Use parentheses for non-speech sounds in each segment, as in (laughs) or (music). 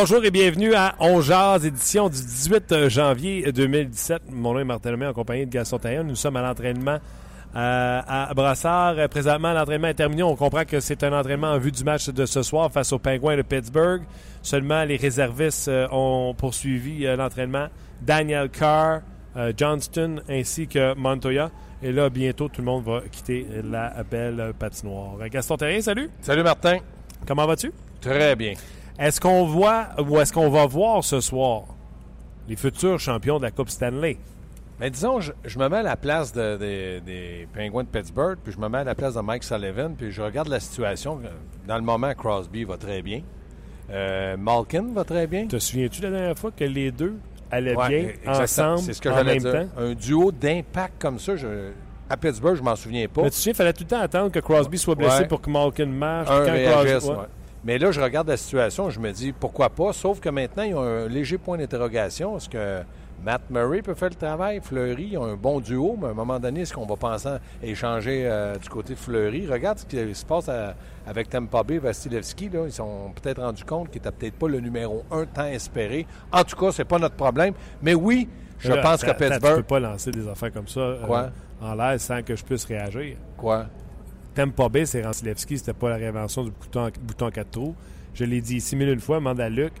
Bonjour et bienvenue à On Jazz, édition du 18 janvier 2017. Mon nom est Martin Lemay en compagnie de Gaston Taillon. Nous sommes à l'entraînement euh, à Brassard. Présentement, l'entraînement est terminé. On comprend que c'est un entraînement en vue du match de ce soir face aux Penguins de Pittsburgh. Seulement, les réservistes euh, ont poursuivi euh, l'entraînement. Daniel Carr, Johnston ainsi que Montoya. Et là, bientôt, tout le monde va quitter la belle patinoire. Gaston Terrien, salut. Salut Martin. Comment vas-tu? Très bien. Est-ce qu'on voit ou est-ce qu'on va voir ce soir les futurs champions de la Coupe Stanley? Mais disons, je, me mets à la place des Penguins de Pittsburgh, puis je me mets à la place de Mike Sullivan, puis je regarde la situation. Dans le moment, Crosby va très bien. Euh, Malkin va très bien. Te souviens-tu la dernière fois que les deux allaient bien ensemble C'est ce que en même dire. temps? Un duo d'impact comme ça, à Pittsburgh, je m'en souviens pas. Mais tu sais, il fallait tout le temps attendre que Crosby soit blessé pour que Malkin marche. Un quand mais là, je regarde la situation, je me dis pourquoi pas, sauf que maintenant, il y a un léger point d'interrogation. Est-ce que Matt Murray peut faire le travail? Fleury, ils ont un bon duo, mais à un moment donné, est-ce qu'on va penser à échanger euh, du côté de Fleury? Regarde ce qui se passe avec Tampa Bay, Vasilevski. Là. Ils sont peut-être rendus compte qu'il n'était peut-être pas le numéro un tant espéré. En tout cas, c'est pas notre problème. Mais oui, je pense que Pittsburgh... Tu peux pas lancer des affaires comme ça euh, en l'air sans que je puisse réagir. Quoi? Pas Bay, c'est Ransilevski, c'était pas la réinvention du bouton, bouton 4 trous. Je l'ai dit ici mille une fois, demande à Luc.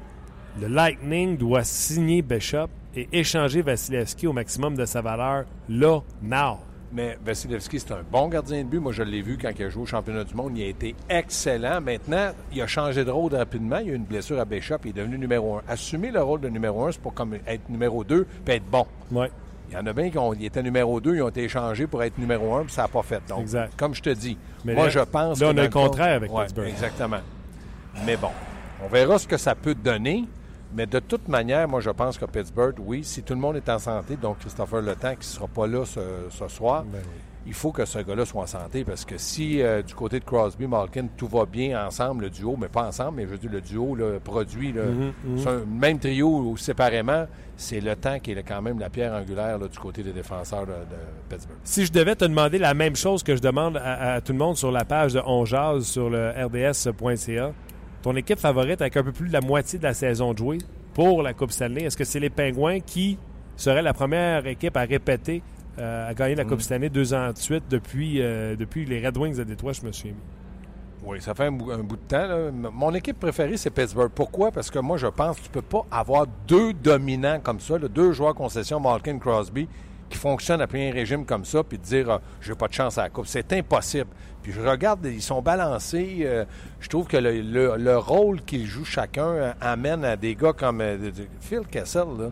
Le Lightning doit signer Bishop et échanger Vasilevski au maximum de sa valeur là, now. Mais Vasilevski, c'est un bon gardien de but. Moi, je l'ai vu quand il a joué au championnat du monde. Il a été excellent. Maintenant, il a changé de rôle rapidement. Il a eu une blessure à Bishop. Il est devenu numéro un. Assumer le rôle de numéro un, c'est pour comme être numéro deux puis être bon. Ouais. Il y en a bien qui étaient numéro 2, ils ont été échangés pour être numéro 1, puis ça n'a pas fait. Donc, exact. comme je te dis, moi, je pense là, on a le contraire avec ouais, Pittsburgh. Exactement. Mais bon, on verra ce que ça peut donner. Mais de toute manière, moi, je pense que Pittsburgh, oui, si tout le monde est en santé, donc Christopher Le Temps qui ne sera pas là ce, soir, ben il faut que ce gars-là soit en santé parce que si euh, du côté de Crosby, Malkin, tout va bien ensemble, le duo, mais pas ensemble, mais je veux dire le duo, le produit, le mm-hmm, mm-hmm. même trio ou séparément, c'est le temps qui est quand même la pierre angulaire du côté des défenseurs de, Pittsburgh. Si je devais te demander la même chose que je demande à, tout le monde sur la page de On sur le rds.ca, ton équipe favorite avec un peu plus de la moitié de la saison de jouer pour la Coupe Stanley, est-ce que c'est les Pingouins qui seraient la première équipe à répéter a gagné la Coupe mm. cette année deux ans de suite depuis, euh, depuis les Red Wings de Détroit, je me suis mis. Oui, ça fait un, bout, de temps. Mon équipe préférée, c'est Pittsburgh. Pourquoi? Parce que moi, je pense que tu peux pas avoir deux dominants comme ça, deux joueurs concession, Malkin, Crosby, qui fonctionnent après un régime comme ça, puis dire euh, j'ai pas de chance à la Coupe. C'est impossible. Puis je regarde, ils sont balancés. je trouve que le, rôle qu'ils jouent chacun amène à des gars comme Phil Kessel, là,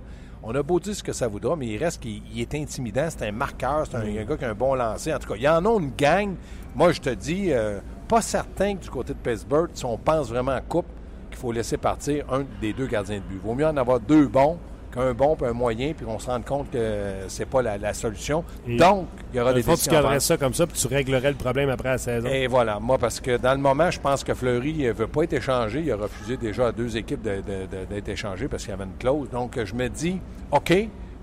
on a beau dire ce que ça voudra, mais il reste qu'il est intimidant. C'est un marqueur, c'est un, gars qui a un bon lancer. En tout cas, il y en a une gang. Moi, je te dis, euh, pas certain que du côté de Pittsburgh, si on pense vraiment à coupe, qu'il faut laisser partir un des deux gardiens de but. Vaut mieux en avoir deux bons un bon puis un moyen, puis on se rend compte que c'est pas la, solution. Donc, il y aura des fois, tu garderais ça comme ça, puis tu réglerais le problème après la saison. Et voilà. Moi, parce que dans le moment, je pense que Fleury ne veut pas être échangé. Il a refusé déjà à deux équipes d'être échangé parce qu'il y avait une clause. Donc, je me dis, OK,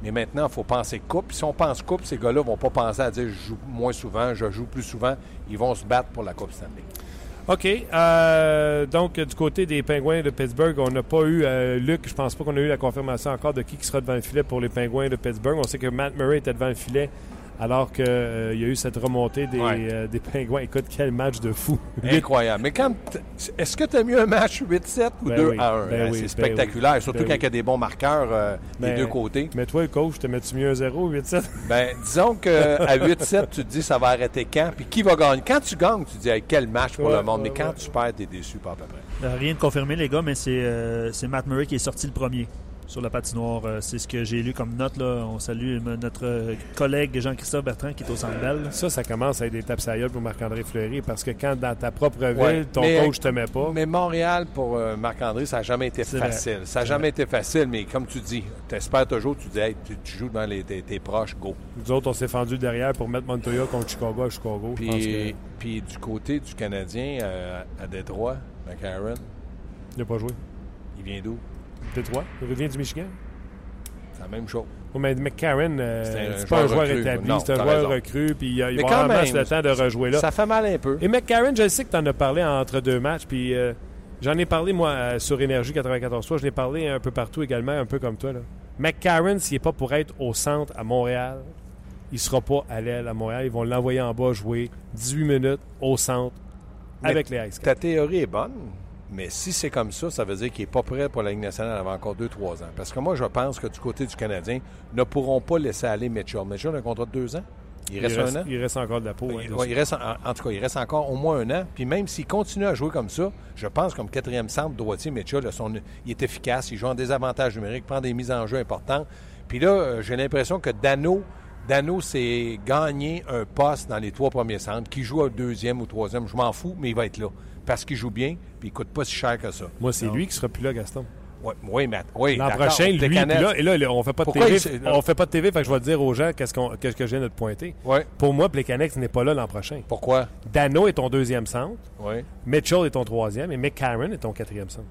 mais maintenant, il faut penser coupe. Si on pense coupe, ces gars-là ne vont pas penser à dire je joue moins souvent, je joue plus souvent. Ils vont se battre pour la Coupe Stanley. OK. Euh, donc, du côté des Pingouins de Pittsburgh, on n'a pas eu, euh, Luc, je pense pas qu'on a eu la confirmation encore de qui, qui sera devant le filet pour les Pingouins de Pittsburgh. On sait que Matt Murray était devant le filet alors qu'il euh, y a eu cette remontée des, euh, des, Pingouins. Écoute, quel match de fou. (laughs) Incroyable. Mais quand est-ce que tu as mieux un match 8-7 ou 2 ben 1? Ben c'est ben spectaculaire, surtout quand il y a des bons marqueurs euh, des deux côtés. Mais toi, le coach, te mets-tu mieux un 0 8-7? Ben, disons qu'à 8-7, tu te dis ça va arrêter quand, puis qui va gagner? Quand tu gagnes, tu te dis quel match pour le monde, mais quand tu perds, tu es déçu pas à peu près. Rien de confirmé, les gars, mais c'est Matt Murray qui est sorti le premier sur la patinoire. Euh, c'est ce que j'ai lu comme note. Là. On salue notre collègue Jean-Christophe Bertrand qui est au Centre Bell. Ça, ça commence à être des tapes sérieuses pour Marc-André Fleury parce que quand dans ta propre ville, ton coach te met pas. Mais Montréal, pour euh, Marc-André, ça n'a jamais été facile. Ça n'a jamais été facile, mais comme tu dis, tu espères toujours, tu dis, hey, tu, joues devant les, tes, proches, go. Nous autres, on s'est fendu derrière pour mettre Montoya contre Chicago à Chicago. Puis, puis du côté du Canadien euh, à Détroit, McCarron. Il n'a pas joué. Il vient d'où? Détroit. Il revient du Michigan. C'est la même chose. Oui, mais McCarron, euh, c'est pas un joueur établi, c'est un joueur recru, puis il, va avoir le temps de rejouer là. Ça fait mal un peu. Et McCarron, je sais que tu en as parlé entre deux matchs, puis euh, j'en ai parlé, moi, euh, sur Énergie 94 Je l'ai parlé un peu partout également, un peu comme toi. Là. McCarron, s'il n'est pas pour être au centre à Montréal, il ne sera pas à l'aile à Montréal. Ils vont l'envoyer en bas jouer 18 minutes au centre avec les Ice Ta théorie est bonne, mais si c'est comme ça, ça veut dire qu'il n'est pas prêt pour la Ligue nationale avant encore 2-3 ans. Parce que moi, je pense que du côté du Canadien, ne pourront pas laisser aller Mitchell. Mitchell a un contrat de deux ans. Il reste, un an. Il reste encore de la peau. Hein, il reste, en, tout cas, il reste encore au moins un an. Puis même s'il continue à jouer comme ça, je pense comme quatrième centre droitier, Mitchell, il est efficace, il joue en désavantage numérique, prend des mises en jeu importantes. Puis là, euh, j'ai l'impression que Dano, Dano s'est gagné un poste dans les trois premiers centres, qui joue au deuxième ou troisième, je m'en fous, mais il va être là parce qu'il joue bien, puis il coûte pas si cher que ça. Moi, c'est lui qui sera plus là, Gaston. Oui, oui, mais oui, L'an prochain, lui, puis là, et là, on fait pas de TV. On fait pas de TV, fait que je vais te dire aux gens qu'est-ce, qu'est-ce que je viens de te pointer. Pour moi, Plekanex n'est pas là l'an prochain. Pourquoi? Dano est ton deuxième centre. Oui. Mitchell est ton troisième et McCarron est ton quatrième centre.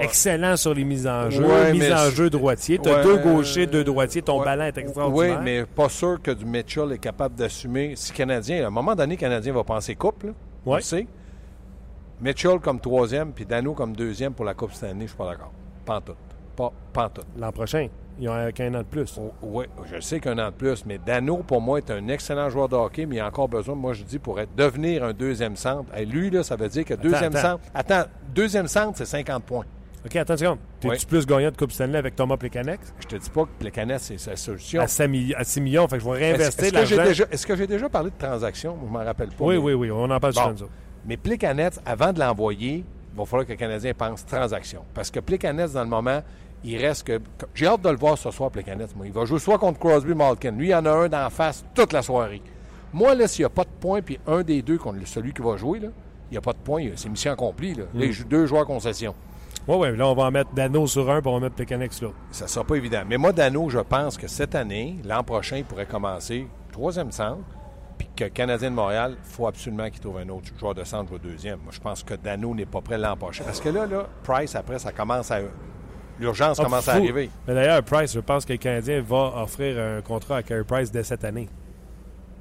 Excellent sur les mises en jeu, mise en jeu droitier. Tu as deux gauchers, deux droitiers, ton ballon est extraordinaire. Oui, mais pas sûr que du Mitchell est capable d'assumer. Si Canadien, à un moment donné, Canadien va penser couple, oui. Mitchell comme troisième, puis Dano comme deuxième pour la Coupe Stanley, je suis pas d'accord. Tout. Pas, pas tout. L'an prochain, ils ont qu'un an de plus. Oh, oui, je sais qu'un an de plus, mais Dano, pour moi, est un excellent joueur de hockey, mais il a encore besoin, moi, je dis, pour être, devenir un deuxième centre. Et lui, là, ça veut dire que deuxième centre. Attends, deuxième centre, c'est 50 points. OK, attends une seconde. T'es-tu plus gagnant de Coupe Stanley avec Thomas Plekanex? Je te dis pas que Plekanex, c'est sa solution. À 6, millions, fait que je vais réinvestir l'argent. Est-ce que j'ai déjà, parlé de transaction? Je ne m'en rappelle pas. Oui, oui, oui, on en parle bon. souvent. Mais Plicanet, avant de l'envoyer, il va falloir que le Canadien pense transaction. Parce que Plicanet, dans le moment, il reste que. J'ai hâte de le voir ce soir, Plicanet. Moi. Il va jouer soit contre Crosby Malkin. Lui, il y en a un d'en face toute la soirée. Moi, là, s'il n'y a pas de points, puis un des deux celui qui va jouer, là, il n'y a pas de points, c'est mission accomplie. Là. Les mm. deux joueurs concession. Oui, oui, là, on va en mettre Dano sur un, puis on va mettre Plekanec sur l'autre. Ça ne sera pas évident. Mais moi, Dano, je pense que cette année, l'an prochain, il pourrait commencer troisième centre puis que Canadien de Montréal, il faut absolument qu'il trouve un autre joueur de centre au deuxième. Moi, je pense que Dano n'est pas prêt l'an prochain. Parce que là, là, Price, après, ça commence à. L'urgence ah, commence à arriver. Mais d'ailleurs, Price, je pense que le Canadien va offrir un contrat à Carey Price dès cette année.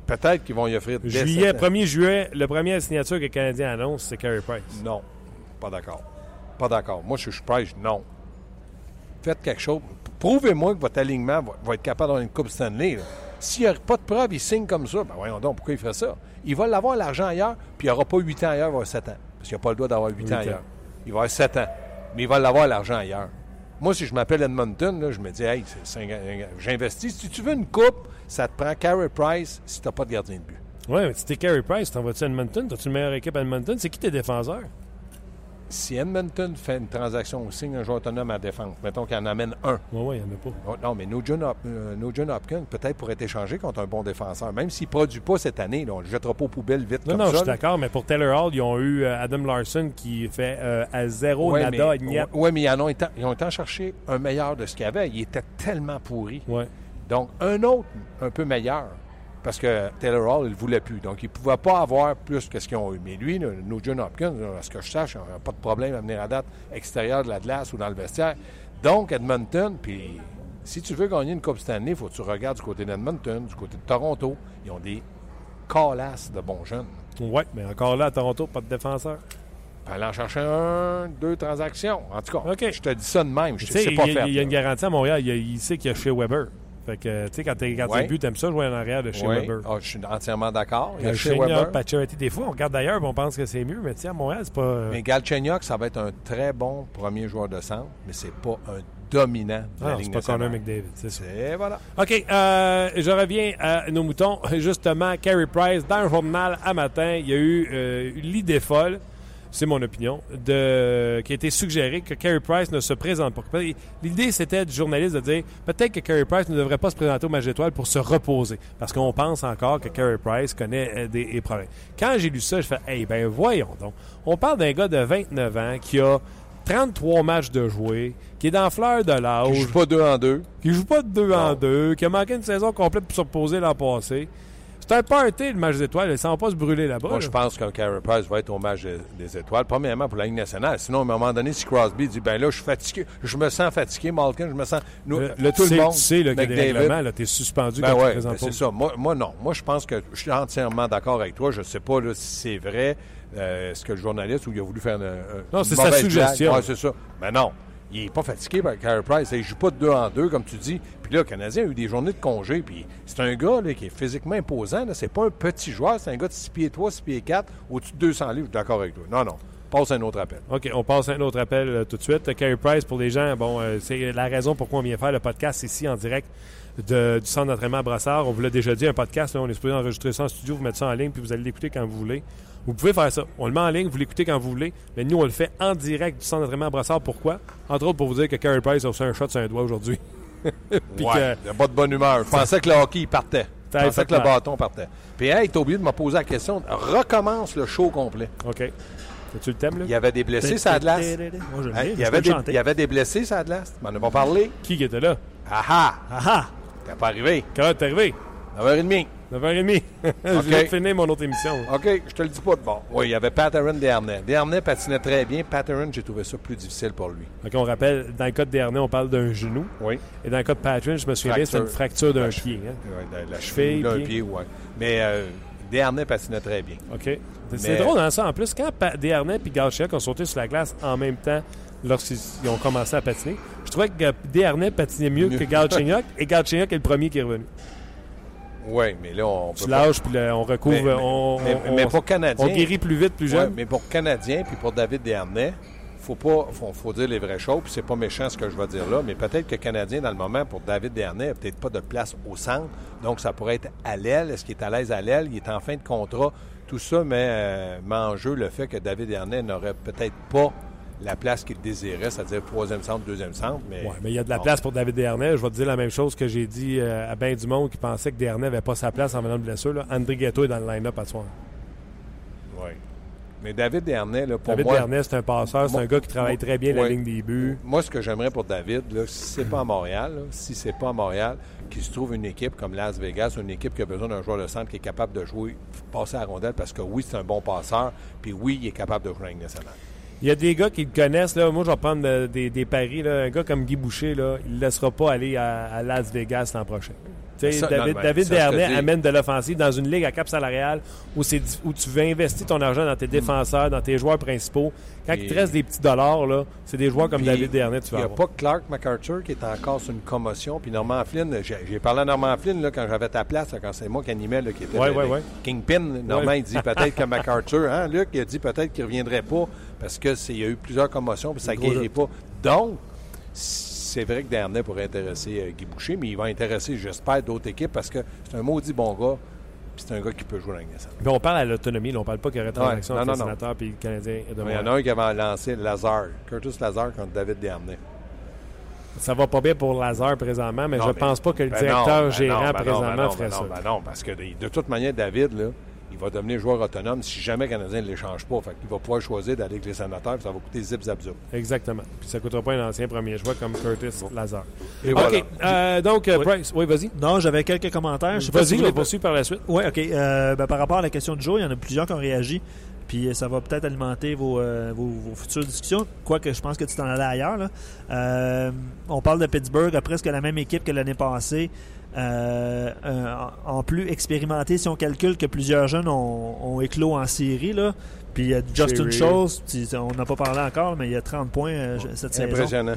Peut-être qu'ils vont y offrir dès juillet, 1er juillet, le premier signature que le Canadien annonce, c'est Carey Price. Non. Pas d'accord. Pas d'accord. Moi, je suis Price, non. Faites quelque chose. Prouvez-moi que votre alignement va, être capable d'avoir une Coupe Stanley. S'il n'y a pas de preuve, il signe comme ça. Ben voyons donc, pourquoi il ferait ça? Il va l'avoir l'argent ailleurs, puis il n'aura pas 8 ans ailleurs, il va avoir 7 ans. Parce qu'il n'a pas le droit d'avoir 8, ans, ailleurs. Il va avoir 7 ans. Mais il va l'avoir l'argent ailleurs. Moi, si je m'appelle Edmonton, je me dis, hey, j'investis. Si tu veux une coupe, ça te prend Carey Price si tu n'as pas de gardien de but. Oui, mais si tu es Carey Price, t'en vas-tu à Edmonton? T'as-tu une meilleure équipe à Edmonton? C'est qui tes défenseurs? Si Edmonton fait une transaction ou signe un joueur autonome à défense, mettons qu'il en amène un. Oui, oui, il n'y en a pas. Oh, non, mais Nugent, Hop, euh, Hopkins, peut-être pourrait être échangé contre un bon défenseur. Même s'il ne produit pas cette année, on ne le jettera pas aux poubelles vite non, comme non, ça. Je suis d'accord, mais pour Taylor Hall, ils ont eu euh, Adam Larson qui fait euh, à zéro ouais, nada, Oui, mais ils ont, été, ils ont été chercher un meilleur de ce qu'il y avait. Il était tellement pourri. Ouais. Donc, un autre un peu meilleur parce que Taylor Hall, il ne voulait plus. Donc, il ne pouvait pas avoir plus que ce qu'ils ont eu. Mais lui, nos John Hopkins, à ce que je sache, il n'a pas de problème à venir à date extérieure de la glace ou dans le vestiaire. Donc, Edmonton, puis si tu veux gagner une Coupe Stanley, il faut que tu regardes du côté d'Edmonton, du côté de Toronto. Ils ont des calasses de bons jeunes. Oui, mais encore là, à Toronto, pas de défenseur. aller en chercher un, deux transactions. En tout cas, je te dis ça de même. Je sais pas Il y a une garantie à Montréal. Il, sait qu'il y a chez Weber. Fait que, tu sais, quand t'es gardien de but, t'aimes ça jouer en arrière de chez Weber. Oh, je suis entièrement d'accord. Il y a chez Weber. des fois, on regarde d'ailleurs on pense que c'est mieux, mais tiens, à Montréal, c'est pas. Euh, mais Galchenyuk, ça va être un très bon premier joueur de centre, mais c'est pas un dominant de la c'est pas Connor McDavid, c'est ça. Et voilà. OK, euh, je reviens à nos moutons. (laughs) Justement, Carey Price, dans le journal à matin, il y a eu euh, l'idée folle c'est mon opinion, de, qui a été suggéré que Carey Price ne se présente pas. L'idée, c'était du journaliste de dire peut-être que Carey Price ne devrait pas se présenter au match d'étoiles pour se reposer, parce qu'on pense encore que Carey Price connaît euh, des, des problèmes. Quand j'ai lu ça, je fais, hey, ben voyons donc. On parle d'un gars de 29 ans qui a 33 matchs de jouer, qui est dans fleur de l'âge. Qui joue pas deux en deux. Qui joue pas de deux en deux, qui a manqué une saison complète pour se reposer l'an passé. C'est un party, le match des étoiles. Ça va pas se brûler là-bas. Moi, là. je pense qu'un Price va être au match des, des étoiles. Premièrement, pour la Ligue nationale. Sinon, à un moment donné, si Crosby dit, ben là, je suis fatigué, je me sens fatigué, Malkin, je me sens. Nous, là, tout tu le monde. tu sais McDavid, règlements, là, t'es suspendu Ben quand tu ouais, ben c'est ça. Moi, moi, non. Moi, je pense que je suis entièrement d'accord avec toi. Je ne sais pas là, si c'est vrai, euh, ce que le journaliste ou il a voulu faire une, une Non, c'est sa suggestion. Ouais, c'est ça. Mais non. Il n'est pas fatigué par Carey Price. Il ne joue pas de deux en deux, comme tu dis. Puis là, le Canadien a eu des journées de congé. Puis c'est un gars là, qui est physiquement imposant. Ce n'est pas un petit joueur. C'est un gars de 6 pieds 3, 6 pieds 4, au-dessus de 200 livres. D'accord avec toi. Non, non. Passe un autre appel. OK, on passe un autre appel euh, tout de suite. Carey Price, pour les gens, bon, euh, c'est la raison pourquoi on vient faire le podcast ici en direct du centre d'entraînement à Brassard. On vous l'a déjà dit, un podcast, on est supposé enregistrer ça en studio, vous mettre ça en ligne, puis vous allez l'écouter quand vous voulez. Vous pouvez faire ça. On le met en ligne, vous l'écoutez quand vous voulez, mais nous, on le fait en direct du centre d'entraînement à Brassard. Pourquoi? Entre autres, pour vous dire que Carey Price a reçu un shot sur un doigt aujourd'hui. (laughs) Puis Ouais, que- il n'a pas de bonne humeur. Je pensais que le hockey, il partait. Je pensais que le bâton partait. Puis, hey, t'as oublié de me poser la question. Recommence le show complet. OK. C'est-tu le thème, là? Il y avait des blessés, ça a de glace. Moi, je le dis, il, y avait des, il y avait des blessés, ça a de glace. Tu m'en as pas parlé. Qui était là? Ah ah! Ah ah! T'es pas arrivé. Heure t'es arrivé? 9h30. 9h30. (laughs) Je de finir mon autre émission. OK, je te le dis pas de bon. Oui, il y avait Pat Aaron Desharnais. Desharnais patinait très bien. Pat Aaron, j'ai trouvé ça plus difficile pour lui. OK, on rappelle, dans le cas de Dernay, on parle d'un genou. Oui. Et dans le cas de Patrick, je me souviens c'est une fracture d'un pied. hein. Ouais, la, la Cheville, cheville, là, un pied. pied, ouais. Mais euh, Desharnais patinait très bien. OK. C'est Mais- drôle dans ça. En plus, quand Pa- Desharnais et Galchenyuk ont sauté sur la glace en même temps lorsqu'ils ils ont commencé à patiner, je trouvais que Desharnais patinait mieux, Mieux. que Galchenyuk. et Galchenyuk est le premier qui est revenu. Oui, mais là, on Tu peut pas- lâches, puis là, on recouvre. Mais- on, mais, on- mais on- pour Canadien. on guérit plus vite, plus Ouais, jeune. mais pour Canadien puis pour David Desharnais, faut pas faut, faut dire les vraies choses, puis c'est pas méchant ce que je vais dire là, mais peut-être que Canadien, dans le moment, pour David Desharnais, n'a peut-être pas de place au centre, donc ça pourrait être à l'aile. Est-ce qu'il est à l'aise à l'aile? Il est en fin de contrat. Tout ça met, euh, met en jeu le fait que David Desharnais n'aurait peut-être pas la place qu'il désirait, c'est-à-dire troisième centre, deuxième centre. Mais, Ouais, mais il y a de la place pour David Desharnais. Je vais te dire la même chose que j'ai dit euh, à bien du monde qui pensait que Desharnais n'avait pas sa place en venant de blessure. Là. André Ghetto est dans le line-up à soir. Oui. Mais David Desharnais, là, pour David moi... Desharnais, c'est un passeur, c'est un gars qui travaille très bien la ligne des buts. Moi, ce que j'aimerais pour David, là, si c'est pas à Montréal, là, si c'est pas à Montréal, qu'il se trouve une équipe comme Las Vegas, une équipe qui a besoin d'un joueur de centre qui est capable de jouer, passer à la rondelle, parce que oui, c'est un bon passeur, puis oui, il est capable de jouer Ligue nationale. Il y a des gars qui le connaissent. Là. Moi, je vais prendre euh, des, paris. Là. Un gars comme Guy Boucher, là, il ne laissera pas aller à Las Vegas l'an prochain. Ça, David, non, amène de l'offensive dans une ligue à cap salarial où, où tu veux investir ton argent dans tes défenseurs, dans tes joueurs principaux. Quand il te reste des petits dollars, là, c'est des joueurs comme Puis, David tu Il n'y a avoir. pas Clark MacArthur qui est encore sur une commotion, puis Norman Flynn, j'ai parlé à Norman Flynn là, quand j'avais ta place, là, quand c'est moi qui animais, là, qui était Ouais, ouais. Kingpin. Normand, Ouais. il dit (laughs) peut-être que MacArthur, hein, Luc, il a dit peut-être qu'il ne reviendrait pas parce qu'il y a eu plusieurs commotions, puis ça ne guérit pas. Donc, c'est vrai que Dernay pourrait intéresser euh, Guy Boucher, mais il va intéresser, j'espère, d'autres équipes parce que c'est un maudit bon gars, puis c'est un gars qui peut jouer dans la on parle à l'autonomie, on parle pas qu'il y aurait transaction non, entre non, et le Canadien de Il y en a un qui avait lancé Lazare, Curtis Lazare contre David Dernay. Ça va pas bien pour Lazare présentement, mais Non, je mais- pense pas que le Ben directeur ben gérant ben présentement ben non, ferait ça. non, non, parce que de, de toute manière, David, là, il va devenir joueur autonome si jamais le Canadien ne l'échange pas. Fait qu'il va pouvoir choisir d'aller avec les sénateurs, puis ça va coûter zip zap. Exactement. Puis ça coûtera pas un ancien premier choix comme Curtis Lazare. Et OK. voilà. euh, donc, euh, Oui. Price. Oui, vas-y. Non, j'avais quelques commentaires. Je sais pas si vous poursuit par la suite. Oui, OK. Euh, ben, par rapport à la question du jour, il y en a plusieurs qui ont réagi. Puis ça va peut-être alimenter vos, euh, vos, vos futures discussions. Quoique je pense que tu t'en allais ailleurs. là. Euh, on parle de Pittsburgh, presque la même équipe que l'année passée. Euh, en plus expérimenté, si on calcule que plusieurs jeunes ont, ont éclos en série. Là. Puis il y a Justin. Schultz, on n'a pas parlé encore, mais il y a 30 points euh, cette saison. Impressionnant.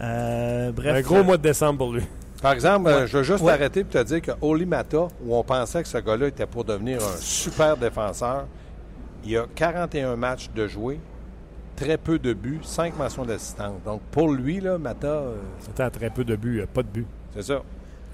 Euh, bref, un gros mois de décembre pour lui. Par exemple, euh, je veux juste Ouais. arrêter pour te dire que Oli Mata, où on pensait que ce gars-là était pour devenir un super défenseur, il a 41 matchs de jouer, très peu de buts, 5 mentions d'assistance. Donc pour lui, là, Mata, euh, C'était à très peu de buts, euh, pas de buts. c'est ça.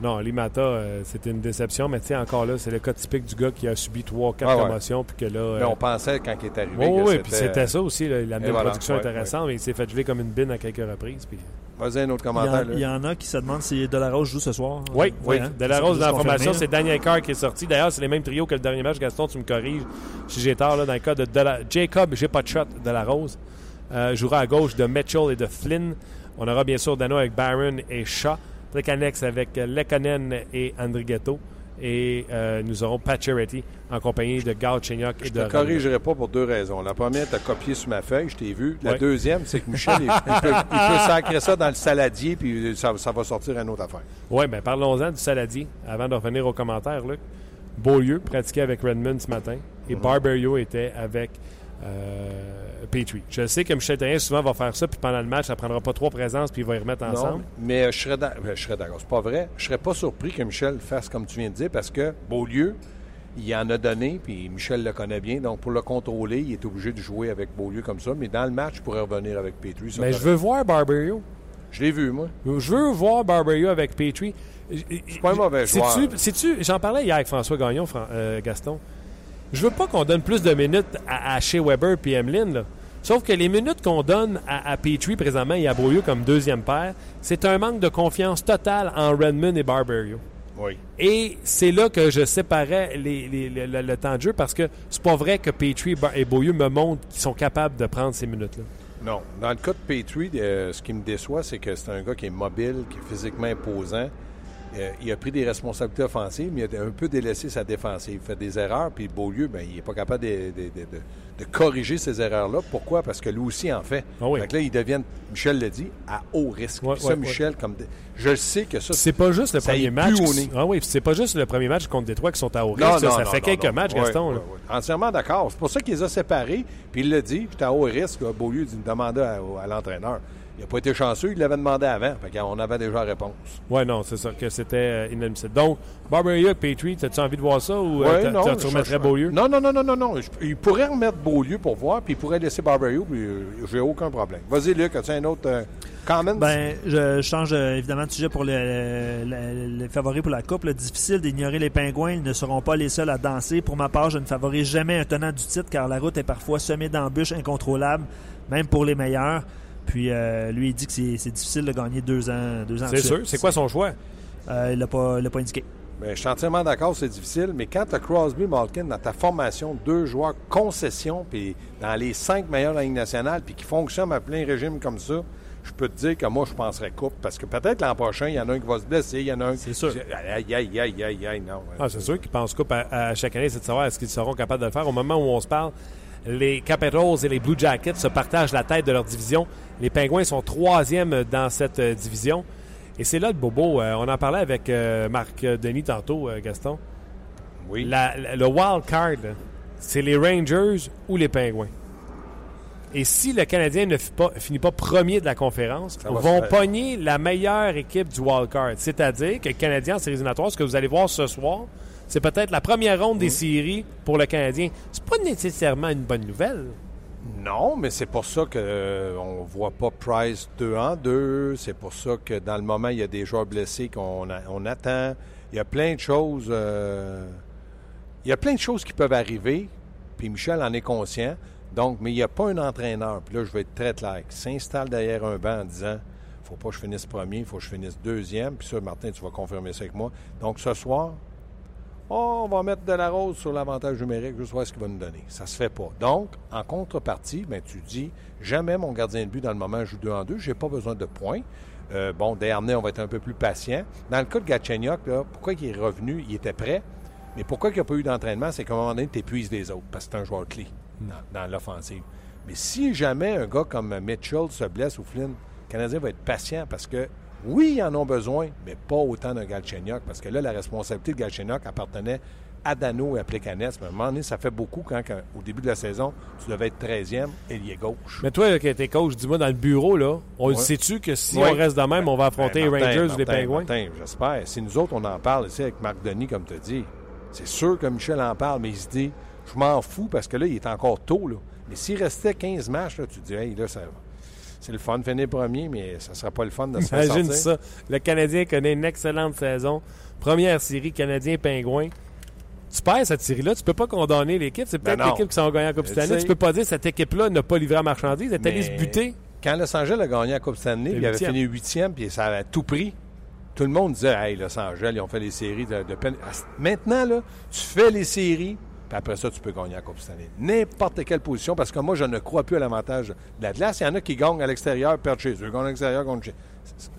Non, Limata, euh, c'était une déception, mais tu sais, encore là, c'est le cas typique du gars qui a subi 3-4 Ah ouais. commotions, puis que là... Mais euh, on pensait quand il est arrivé oui, que oui, puis c'était ça aussi. Là. Il a amené une voilà, production ouais, intéressante, mais il s'est fait geler comme une bine à quelques reprises. Puis... Vas-y, un autre Il y, en, commentaire. il y en a qui se demandent si Delarose joue ce soir. Oui, oui. hein? De la Ça Rose peut dans la formation, c'est Daniel Carr qui est sorti. D'ailleurs, c'est les mêmes trios que le dernier match. Gaston, tu me corriges si j'ai tort. Là, dans le cas de, de la- Jacob, j'ai pas de shot de la Rose. Euh, jouera à gauche de Mitchell et de Flynn. On aura bien sûr Dano avec Byron et Shaw. Plekanex avec Lekkonen et Andrighetto. Et euh, nous aurons Pacioretty en compagnie de Galchenyuk et Je de te corrigerai pas pour deux raisons. La première, tu as copié sur ma feuille, je t'ai vu. La deuxième, c'est que Michel, il, il peut, il peut sacrer ça dans le saladier, puis ça, ça va sortir une autre affaire. Oui, bien parlons-en du saladier avant de revenir aux commentaires. Luc. Beaulieu pratiquait avec Redmond ce matin et Barberio était avec euh, Petrie. Je sais que Michel Terrien souvent va faire ça, puis pendant le match, ça ne prendra pas trois présences, puis il va y remettre Non, ensemble. mais euh, je serais d'a- euh, je serais d'accord. C'est pas vrai. Je serais pas surpris que Michel fasse comme tu viens de dire, parce que Beaulieu, il en a donné, puis Michel le connaît bien. Donc, pour le contrôler, il est obligé de jouer avec Beaulieu comme ça. Mais dans le match, il pourrait revenir avec Petrie. ça, Mais je veux voir Barberio. Je l'ai vu, moi. Je veux voir Barberio avec Petrie. C'est pas un mauvais joueur. J'en parlais hier avec François Gagnon, Fran- euh, Gaston. Je veux pas qu'on donne plus de minutes à, à Shea Weber puis Emeline, là. Sauf que les minutes qu'on donne à, à Petrie présentement et à Beaulieu comme deuxième paire, c'est un manque de confiance totale en Redmond et Barberio. Oui. Et c'est là que je séparais les- les- le, le- le temps de jeu parce que c'est pas vrai que Petrie et Beaulieu me montrent qu'ils sont capables de prendre ces minutes-là. Non. Dans le cas de Petrie, euh, ce qui me déçoit, c'est que c'est un gars qui est mobile, qui est physiquement imposant. Euh, il a pris des responsabilités offensives, mais il a un peu délaissé sa défensive. Il fait des erreurs, puis Beaulieu, ben, il n'est pas capable de, de- de- de- de corriger ces erreurs-là. Pourquoi? Parce que lui aussi en fait. Ah oui. Fait que là, il devient, Michel l'a dit, à haut risque. Ouais, ça, ouais, Michel, comme je sais que ça, C'est pas juste le premier match. qui-. Ah oui, c'est pas juste le premier match contre Détroit qui sont à haut risque. Non, ça, non, ça non, fait quelques matchs, Gaston. Entièrement d'accord. C'est pour ça qu'il les a séparés. Puis il l'a dit, j'étais à haut risque. Beaulieu il demandait à, à l'entraîneur. Il n'a pas été chanceux, il l'avait demandé avant. Fait qu'on avait déjà la réponse. Ouais, non, c'est ça, que c'était euh, inadmissible. Donc, Barberio et Petrie, as-tu envie de voir ça ou Ouais, euh, t'as- non, tu remettrais je- Beaulieu? Non, non, non, non, non, non. Je- Il pourrait remettre Beaulieu pour voir, puis il pourrait laisser Barberio, puis euh, j'ai aucun problème. Vas-y, Luc, as-tu un autre euh, comment? Ben, je, je change euh, évidemment de sujet pour le- le- les favoris pour la Coupe. là. Difficile d'ignorer les Pingouins. Ils ne seront pas les seuls à danser. Pour ma part, je ne favorise jamais un tenant du titre car la route est parfois semée d'embûches incontrôlables, même pour les meilleurs. Puis euh, lui, il dit que c'est difficile de gagner deux ans, deux ans C'est sûr. C'est quoi son choix? Euh, il l'a pas, il l'a pas indiqué. Ben, je suis entièrement d'accord, c'est difficile, mais quand tu as Crosby, Malkin dans ta formation, deux joueurs concession, puis dans les cinq meilleurs de la Ligue nationale, puis qui fonctionnent à plein régime comme ça, je peux te dire que moi, je penserais coupe, parce que peut-être l'an prochain, il y en a un qui va se blesser, il y en a un C'est sûr. Aïe, aïe, aïe, aïe, aïe, non. Ah, c'est sûr qu'ils pensent coupe à, à chaque année, c'est de savoir est-ce qu'ils seront capables de le faire. Au moment où on se parle, les Capitals et les Blue Jackets se partagent la tête de leur division. Les Pingouins sont troisième dans cette euh, division. Et c'est là le bobo. Euh, on en parlait avec euh, Marc Denis tantôt, euh, Gaston. Oui. La- la- le wild card, c'est les Rangers ou les Pingouins. Et si le Canadien ne pas- finit pas premier de la conférence, va vont pogner la meilleure équipe du wild card. C'est-à-dire que le Canadien en séries éliminatoires, ce que vous allez voir ce soir, c'est peut-être la première ronde Mm. des séries pour le Canadien. C'est pas nécessairement une bonne nouvelle. Non, mais c'est pour ça qu'on ne voit pas Price 2 en 2. C'est pour ça que dans le moment, il y a des joueurs blessés qu'on on attend. Il y a plein de choses. euh, il y a plein de choses qui peuvent arriver. Puis Michel en est conscient. Donc, mais il n'y a pas un entraîneur. Puis là, je vais être très clair. Qui s'installe derrière un banc en disant faut pas que je finisse premier, il faut que je finisse deuxième. Puis ça, Martin, tu vas confirmer ça avec moi. Donc, ce soir, Oh, on va mettre de la rose sur l'avantage numérique, juste voir ce qu'il va nous donner. Ça se fait pas. Donc, en contrepartie, ben, tu dis jamais mon gardien de but dans le moment joue 2 en 2, j'ai pas besoin de points. Euh, bon, Dernay, on va être un peu plus patient. Dans le cas de Gatchenyuk, là, pourquoi il est revenu, il était prêt, mais pourquoi il n'y a pas eu d'entraînement, c'est qu'à un moment donné, tu épuises les autres, parce que c'est un joueur clé dans, dans l'offensive. Mais si jamais un gars comme Mitchell se blesse ou Flynn, le Canadien va être patient parce que oui, ils en ont besoin, mais pas autant d'un Galchenyuk, parce que là, la responsabilité de Galchenyuk appartenait à Dano et à Plekanec. Mais à un moment donné, ça fait beaucoup quand, quand, au début de la saison, tu devais être 13e, ailier gauche. Mais toi, qui es coach, dis-moi, dans le bureau, là, on le sait-tu que si Ouais. on reste de même, on va affronter Ben, les Martin, Rangers ou les Pingouins? Martin, j'espère. Si nous autres, on en parle ici avec Marc Denis, comme tu as dit, c'est sûr que Michel en parle, mais il se dit, je m'en fous parce que là, il est encore tôt. Là. Mais s'il restait 15 matchs, là, tu te dis, hey, là, ça, C'est le fun de finir premier, mais ça ne sera pas le fun de se faire Imagine sortir. ça. Le Canadien connaît une excellente saison. Première série, Canadien-Pingouin. Tu perds cette série-là, tu peux pas condamner l'équipe. C'est peut-être Ben l'équipe qui s'en gagné la Coupe Stanley. Tu peux pas dire que cette équipe-là n'a pas livré à marchandise. Elle est allée se buter. Quand Los Angeles a gagné la Coupe Stanley, il avait fini huitième, puis ça avait tout pris. Tout le monde disait, hey, Los Angeles, ils ont fait les séries de, de peine. Maintenant, là, tu fais les séries, puis après ça, tu peux gagner la Coupe Stanley. N'importe quelle position, parce que moi, je ne crois plus à l'avantage de la glace. Il y en a qui gagnent à l'extérieur, perdent chez eux. Gagnent à l'extérieur, gagnent chez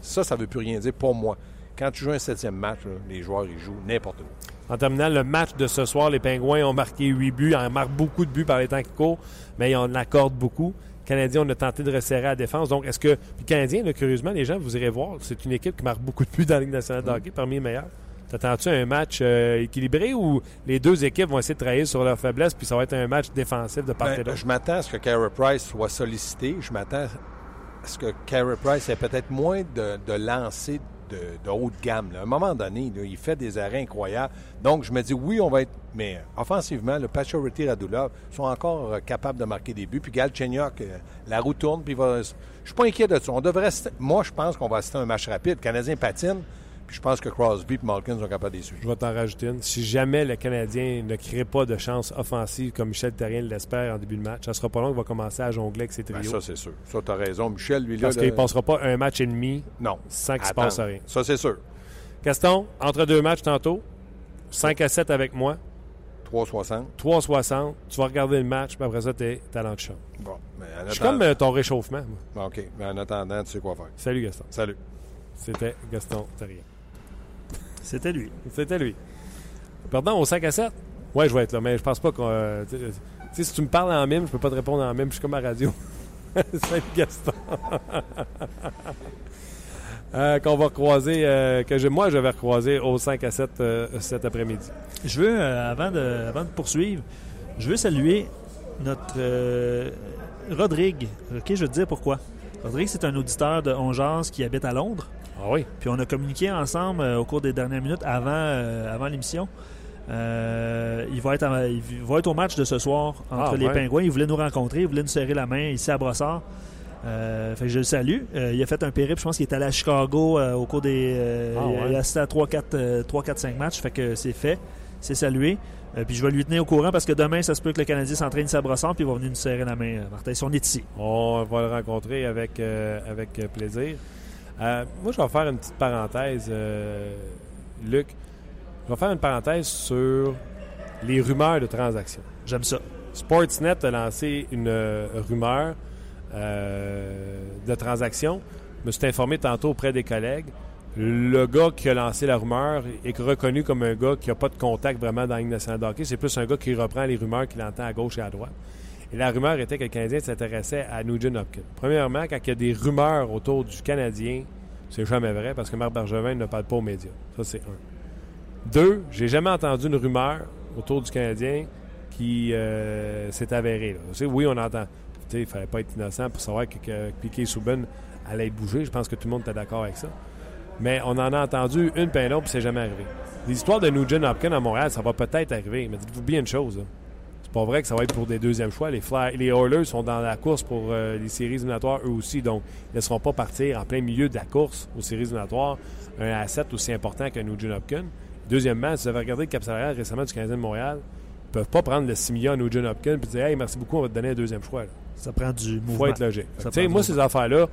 Ça, ça ne veut plus rien dire pour moi. Quand tu joues un septième match, là, les joueurs, ils jouent n'importe où. En terminant le match de ce soir, les Pingouins ont marqué 8 buts. Ils en marquent beaucoup de buts par les temps qui courent, mais ils en accordent beaucoup. Canadiens, on a tenté de resserrer la défense. Donc, est-ce que. Puis, les Canadiens, là, curieusement, les gens, vous irez voir, c'est une équipe qui marque beaucoup de buts dans la Ligue nationale de hockey, parmi les meilleurs. T'attends-tu un match euh, équilibré ou les deux équipes vont essayer de travailler sur leurs faiblesses, puis ça va être un match défensif de part et Ben, d'autre? je m'attends à ce que Carey Price soit sollicité. Je m'attends à ce que Carey Price ait peut-être moins de, de lancers de, de haut de gamme. là. À un moment donné, là, il fait des arrêts incroyables. Donc, je me dis, oui, on va être... Mais offensivement, le Pacioretty Radulov sont encore euh, capables de marquer des buts. Puis Galchenyuk, euh, la roue tourne, puis va... Je suis pas inquiet de ça. On devrait... Moi, je pense qu'on va assister à un match rapide. Le Canadien patine, puis je pense que Crosby et Malkin sont capables les suivre. Je vais t'en rajouter une. Si jamais le Canadien ne crée pas de chance offensive comme Michel Terrien l'espère en début de match, ça sera pas long qu'il va commencer à jongler avec ses Ben, trios. ça, c'est sûr. Ça, tu as raison. Michel, lui, là... parce qu'il ne passera pas un match et demi Non. sans qu'il se Attends. passe rien. Ça, c'est sûr. Gaston, entre deux matchs tantôt, 5 à 7 avec moi, 3,60. 3,60. Tu vas regarder le match, puis après ça, t'es talent de champ. Bon. Mais en Je suis attendant- comme euh, ton réchauffement. moi. OK. Mais en attendant, tu sais quoi faire. Salut, Gaston. Salut. C'était Gaston Terrien. C'était lui. C'était lui. Pardon, au 5 à 7? Ouais, je vais être là, mais je pense pas qu'on. euh, tu sais, si tu me parles en mime, je peux pas te répondre en mime, je suis comme à la radio. (laughs) Salut Gaston. (laughs) Euh, qu'on va recroiser, euh, que je, moi je vais recroiser au 5 à 7 euh, cet après-midi. Je veux, euh, avant, de, avant de poursuivre, je veux saluer notre euh, Rodrigue. OK, je vais te dire pourquoi. Rodrigue, c'est un auditeur de Ongeance qui habite à Londres. Ah oui? Puis on a communiqué ensemble euh, au cours des dernières minutes avant, euh, avant l'émission. Euh, il, va être en- il va être au match de ce soir entre Ah, les ouais. Pingouins. Il voulait nous rencontrer, il voulait nous serrer la main ici à Brossard. Euh, fait que je le salue. Euh, il a fait un périple, je pense qu'il est allé à Chicago euh, au cours des. euh, Ah, ouais. Il a assisté à 3-4-5 matchs. Fait que c'est fait. C'est salué. Euh, puis je vais lui tenir au courant parce que demain, ça se peut que le Canadien s'entraîne ici à Brossard puis il va venir nous serrer la main, euh, Martin, si on est ici. On va le rencontrer avec, euh, avec plaisir. Euh, moi, je vais faire une petite parenthèse, euh, Luc. Je vais faire une parenthèse sur les rumeurs de transactions. J'aime ça. Sportsnet a lancé une euh, rumeur euh, de transaction. Je me suis informé tantôt auprès des collègues. Le gars qui a lancé la rumeur est reconnu comme un gars qui n'a pas de contact vraiment dans la Ligue nationale de hockey. C'est plus un gars qui reprend les rumeurs qu'il entend à gauche et à droite. Et la rumeur était que le Canadien s'intéressait à Nugent Hopkins. Premièrement, quand il y a des rumeurs autour du Canadien, c'est jamais vrai parce que Marc Bergevin ne parle pas aux médias. Ça, c'est un. Deux, j'ai jamais entendu une rumeur autour du Canadien qui euh, s'est avérée. oui, on entend. Il ne fallait pas être innocent pour savoir que, que Piquet Souben allait bougé. Je pense que tout le monde était d'accord avec ça. Mais on en a entendu une peine l'autre, puis c'est jamais arrivé. L'histoire de Nugent Hopkins à Montréal, ça va peut-être arriver. Mais dites-vous bien une chose. là. C'est pas vrai que ça va être pour des deuxièmes choix. Les, Fly- les Oilers sont dans la course pour euh, les séries éliminatoires eux aussi. Donc, ils ne laisseront pas partir en plein milieu de la course aux séries éliminatoires un asset aussi important que Nugent Hopkins. Deuxièmement, si vous avez regardé le cap salarial récemment du Canadien de Montréal, ils peuvent pas prendre le 6 millions à Nugent Hopkins et dire Hey, merci beaucoup, on va te donner un deuxième choix. là. Ça prend du mouvement. faut être logique. Ça Tu sais, prend moi, ces affaires-là,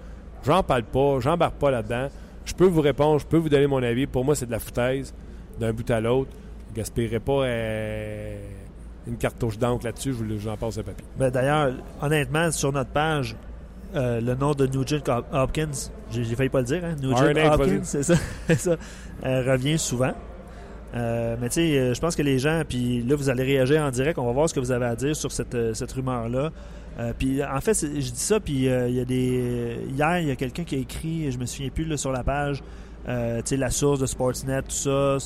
j'en parle pas, j'embarque pas là-dedans. Je peux vous répondre, je peux vous donner mon avis. Pour moi, c'est de la foutaise d'un bout à l'autre. Je gaspillerai pas euh, une cartouche d'encre là-dessus, j'en passe un papier. Ben, D'ailleurs, honnêtement, sur notre page, euh, le nom de Nugent Hop- Hopkins, j'ai failli pas le dire, hein? Nugent Hopkins, c'est ça, (laughs) ça euh, revient souvent. Euh, mais tu sais, je pense que les gens, puis là, vous allez réagir en direct. On va voir ce que vous avez à dire sur cette, cette rumeur-là. Puis en fait, je dis ça, puis il y a des. Hier, il y a quelqu'un qui a écrit, je me souviens plus là, sur la page, euh, tu sais, la source de Sportsnet, tout ça.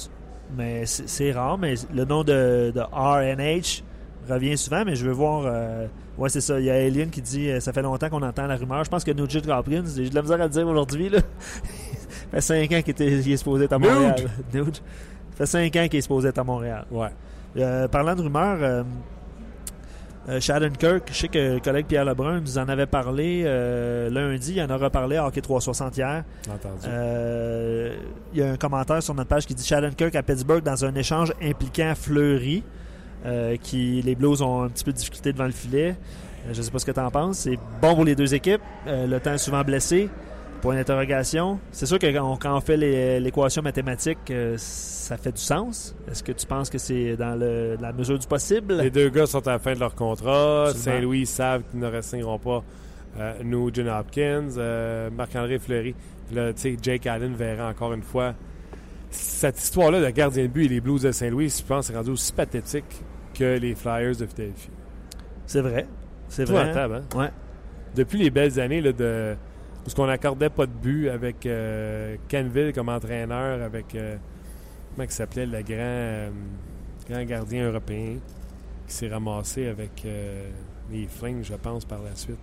Mais c'est rare, mais le nom de, de RNH revient souvent, mais je veux voir. euh, ouais, c'est ça. Il y a Alien qui dit euh, ça fait longtemps qu'on entend la rumeur. Je pense que Nugent Hopkins, j'ai de la misère à le dire aujourd'hui. là. (laughs) ça fait 5 ans qu'il était- est supposé être à. Montréal. Nuge. Ça fait 5 ans qu'il est supposé être à Montréal. Ouais. Euh, parlant de rumeurs, euh, Kirk, je sais que le collègue Pierre Lebrun nous en avait parlé euh, lundi, il en a reparlé à Hockey 360 hier. Euh, il y a un commentaire sur notre page qui dit Kirk à Pittsburgh dans un échange impliquant Fleury, euh, qui les Blues ont un petit peu de difficulté devant le filet. je ne sais pas ce que tu en penses. C'est bon pour les deux équipes. le temps est souvent blessé. Point d'interrogation. C'est sûr que quand on, fait l'équation mathématique, euh, ça fait du sens. Est-ce que tu penses que c'est dans la mesure du possible? Les deux gars sont à la fin de leur contrat. Saint-Louis savent qu'ils ne resteront pas euh, nous, John Hopkins, euh, Marc-André Fleury. Là, Jake Allen verra encore une fois. Cette histoire-là de gardien de but et les Blues de Saint-Louis, je pense, est rendue aussi pathétique que les Flyers de Philadelphie. C'est vrai. C'est vrai. Table, hein? Ouais. Depuis les belles années là, de parce qu'on n'accordait pas de but avec euh, Canville comme entraîneur, avec. Euh, comment il s'appelait le grand, euh, grand gardien européen qui s'est ramassé avec les Flames, je pense, par la suite.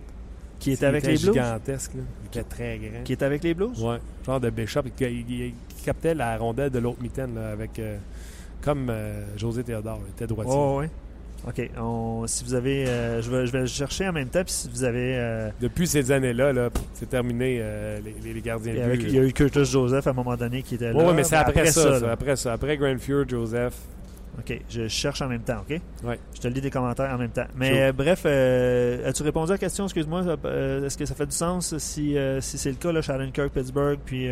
Qui était avec les Blues? gigantesque, là. Il était très grand. Qui était avec les Blues? Oui, genre de Bishop. Il, captait la rondelle de l'autre mitaine, avec. comme José Théodore, il était droitier. Oh, oui. OK. si vous avez. Euh, je, vais, je vais le chercher en même temps. Puis si vous avez. Euh, Depuis ces années-là, -là, c'est terminé euh, les, gardiens de but. Il y a eu Curtis Joseph à un moment donné qui était là. Oui, mais c'est après, ça, Après ça. Après Grand Joseph. OK. Je cherche en même temps, OK? Oui. Je te lis des commentaires en même temps. Mais bref, as-tu répondu à la question? Excuse-moi. Est-ce que ça fait du sens si, si c'est le cas, là, Shannon Kirk, Pittsburgh, puis.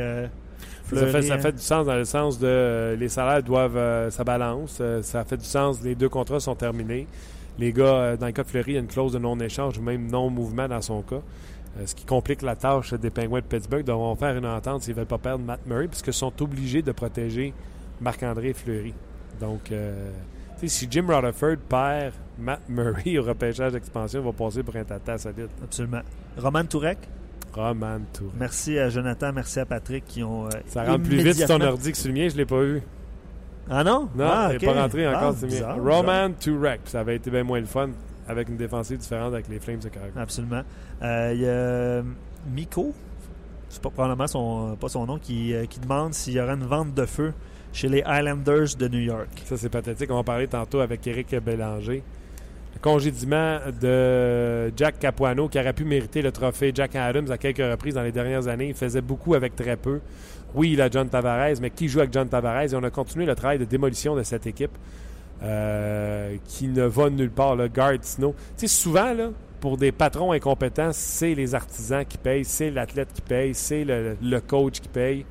Ça fait, ça fait, du sens dans le sens de euh, les salaires doivent euh, ça balance. Euh, ça fait du sens. Les deux contrats sont terminés. Les gars, dans le cas de Fleury, il y a une clause de non-échange ou même non-mouvement dans son cas. ce qui complique la tâche des Penguins de Pittsburgh. devront faire une entente s'ils ne veulent pas perdre Matt Murray, puisqu'ils sont obligés de protéger Marc-André Fleury. Donc, si Jim Rutherford perd Matt Murray (laughs) au repêchage d'expansion, il va passer pour un tata solide. Absolument. Roman Tourek? Roman Tourek. Merci à Jonathan, merci à Patrick qui ont. Euh, ça rentre plus vite sur ton ordi que sur le mien, je ne l'ai pas vu. Ah non? Non, ah, il n'est pas rentré encore sur le mien. Roman Tourek, ça avait été bien moins le fun avec une défensive différente avec les Flames de Calgary. Absolument. Euh, il y a euh, Miko, c'est pas probablement son, pas son nom, qui, qui demande s'il y aura une vente de feu chez les Islanders de New York. Ça, c'est pathétique. On va parler tantôt avec Eric Bélanger congédiement de Jack Capuano, qui aurait pu mériter le trophée Jack Adams à quelques reprises dans les dernières années. Il faisait beaucoup avec très peu. Oui, il a John Tavares, mais qui joue avec John Tavares? Et on a continué le travail de démolition de cette équipe euh, qui ne va nulle part. Le Guard Snow. Tu sais, souvent, là, pour des patrons incompétents, c'est les artisans qui payent, c'est l'athlète qui paye, c'est le, coach qui paye.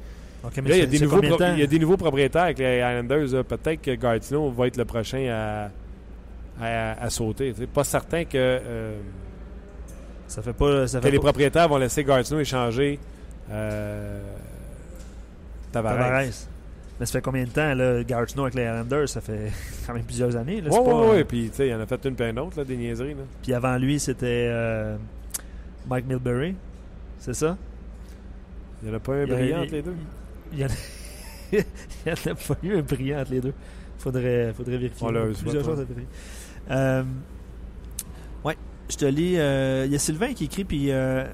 là, il y, a des nouveaux il y a des nouveaux propriétaires avec les Islanders. Peut-être que Gardino va être le prochain à, à, sauter. C'est pas certain que, euh, ça fait pas, ça les propriétaires vont laisser Gardino échanger euh, Tavares. Mais ça fait combien de temps, là, avec les Islanders? Ça fait (laughs) quand même plusieurs années. Oui, oui, oui. Puis, tu sais, il en a fait une plein d'autres, des niaiseries. Là. Puis avant lui, c'était euh, Mike Milbury. C'est ça? Il n'y en a pas eu un brillant entre les deux? Il n'y (laughs) en, a pas eu un brillant entre les deux. Faudrait, faudrait vérifier. plusieurs choses à vérifier. Euh, ouais, je te lis. Euh, il y a Sylvain qui écrit, puis euh,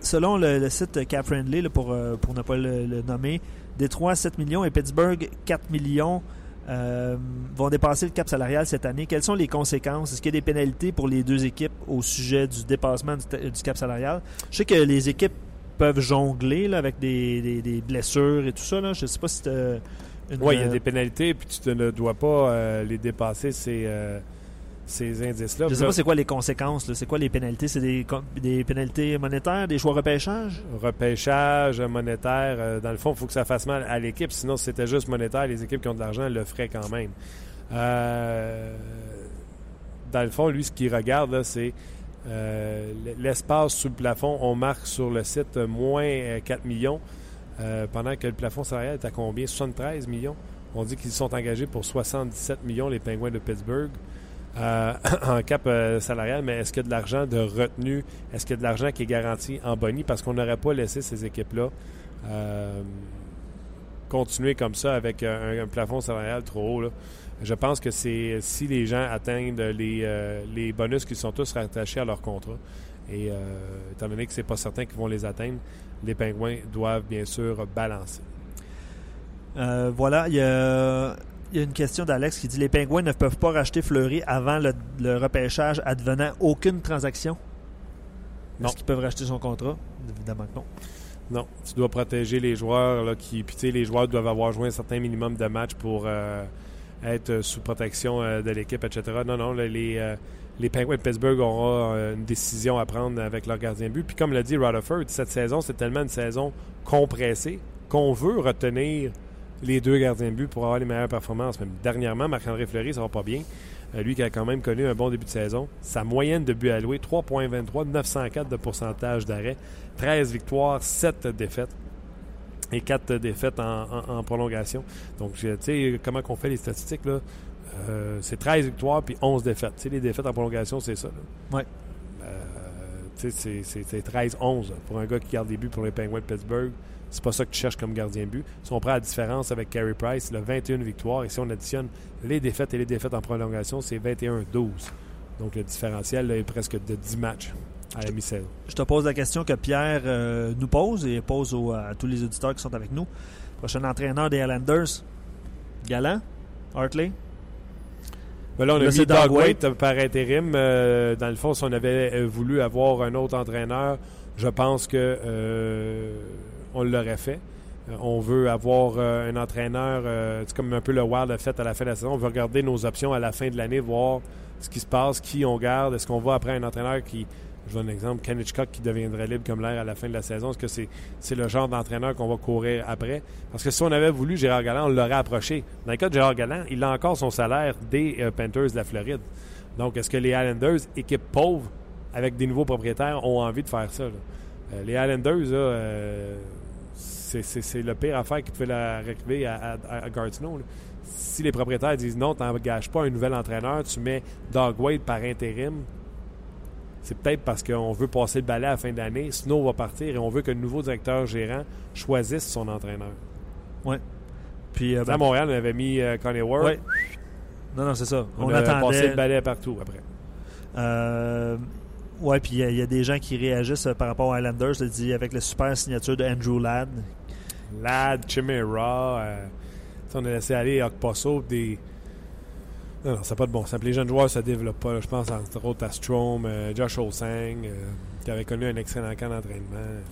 selon le, site Cap Friendly, pour, pour ne pas le, nommer, Détroit 7 millions et Pittsburgh 4 millions vont dépasser le cap salarial cette année. Quelles sont les conséquences? Est-ce qu'il y a des pénalités pour les deux équipes au sujet du dépassement du, cap salarial? Je sais que les équipes peuvent jongler là, avec des, blessures et tout ça. Là. Je ne sais pas si Oui, il y a des pénalités, puis tu ne dois pas les dépasser. C'est ces indices-là. Je ne sais pas c'est quoi les conséquences. C'est quoi les pénalités? C'est des, des, pénalités monétaires, des choix repêchage? Repêchage, monétaire. Euh, dans le fond, il faut que ça fasse mal à l'équipe. Sinon, si c'était juste monétaire, les équipes qui ont de l'argent le feraient quand même. Euh, dans le fond, lui, ce qu'il regarde, c'est euh, l'espace sous le plafond. On marque sur le site moins 4 millions, pendant que le plafond salarial est à combien? 73 millions. On dit qu'ils sont engagés pour 77 millions, les Pingouins de Pittsburgh. Euh, (clears throat) en cap euh, salarial, mais est-ce qu'il y a de l'argent de retenue? Est-ce qu'il y a de l'argent qui est garanti en boni? Parce qu'on n'aurait pas laissé ces équipes-là euh, continuer comme ça avec un, plafond salarial trop haut. Je pense que c'est si les gens atteignent les, les bonus qui sont tous rattachés à leur contrat, et étant donné que c'est pas certain qu'ils vont les atteindre, les pingouins doivent bien sûr balancer. voilà, il y a il y a une question d'Alex qui dit les Pingouins ne peuvent pas racheter Fleury avant le, le repêchage advenant aucune transaction? Non. Est-ce qu'ils peuvent racheter son contrat? Évidemment que non. Non, tu dois protéger les joueurs. Là, qui, puis, tu sais, les joueurs doivent avoir joué un certain minimum de matchs pour euh, être sous protection euh, de l'équipe, etc. Non, non, les, euh, les Penguins de Pittsburgh auront une décision à prendre avec leur gardien de but. Puis comme l'a dit Rutherford, cette saison, c'est tellement une saison compressée qu'on veut retenir les deux gardiens de but pour avoir les meilleures performances. Même dernièrement, Marc-André Fleury, ça va pas bien. Euh, lui qui a quand même connu un bon début de saison. Sa moyenne de buts alloués, 3,23, 904 de pourcentage d'arrêt, 13 victoires, 7 défaites et 4 défaites en, en- en prolongation. Donc, tu sais, comment qu'on fait les statistiques, là? Euh, c'est 13 victoires puis 11 défaites. Tu sais, les défaites en prolongation, c'est ça. là. Ouais. Euh, tu sais, c'est- c'est c'est 13-11 pour un gars qui garde des buts pour les Penguins de Pittsburgh. C'est pas ça que tu cherches comme gardien but. Si on prend la différence avec Carey Price, a 21 victoires. Et si on additionne les défaites et les défaites en prolongation, c'est 21-12. Donc le différentiel là, est presque de 10 matchs à la mi-saison. Je te pose la question que Pierre euh, nous pose et pose au- à tous les auditeurs qui sont avec nous. Prochain entraîneur des Islanders, Galant, Hartley? Ben là, on a Là, mis Waite par intérim. Euh, dans le fond, si on avait euh, voulu avoir un autre entraîneur, je pense que euh, on l'aurait fait. Euh, on veut avoir euh, un entraîneur, euh, c'est comme un peu le Wild a fait à la fin de la saison. On veut regarder nos options à la fin de l'année, voir ce qui se passe, qui on garde. Est-ce qu'on va après un entraîneur qui, je donne un exemple, Ken Hitchcock qui deviendrait libre comme l'air à la fin de la saison? Est-ce que c'est le genre d'entraîneur qu'on va courir après? Parce que si on avait voulu Gérard Galland, on l'aurait approché. Dans le cas de Gérard Galland, il a encore son salaire des Panthers de la Floride. Donc, est-ce que les Islanders, équipe pauvre, avec des nouveaux propriétaires, ont envie de faire ça? les Islanders, là, c'est le pire affaire qui pouvait la arriver à, à, à là. Si les propriétaires disent non, tu n'engages pas un nouvel entraîneur, tu mets Doug Wade par intérim, c'est peut-être parce qu'on veut passer le balai à la fin d'année. Snow va partir et on veut que le nouveau directeur gérant choisisse son entraîneur. Puis, euh, ben, à Montréal, on avait mis euh, Connie Ward. ouais. Non, non, c'est ça. On, On, a passé attendait. le balai partout après. Euh, ouais, puis il y a- il y, a des gens qui réagissent euh, par rapport aux Islanders. Je le dis avec la super signature de Andrew Ladd. Ladd, Chimera, euh, on a laissé aller Okposo, des. Non, non, c'est pas de bon Les jeunes joueurs se développent pas. Je pense entre autres à Strom, euh, Josh Osang, euh, qui avait connu un excellent camp d'entraînement.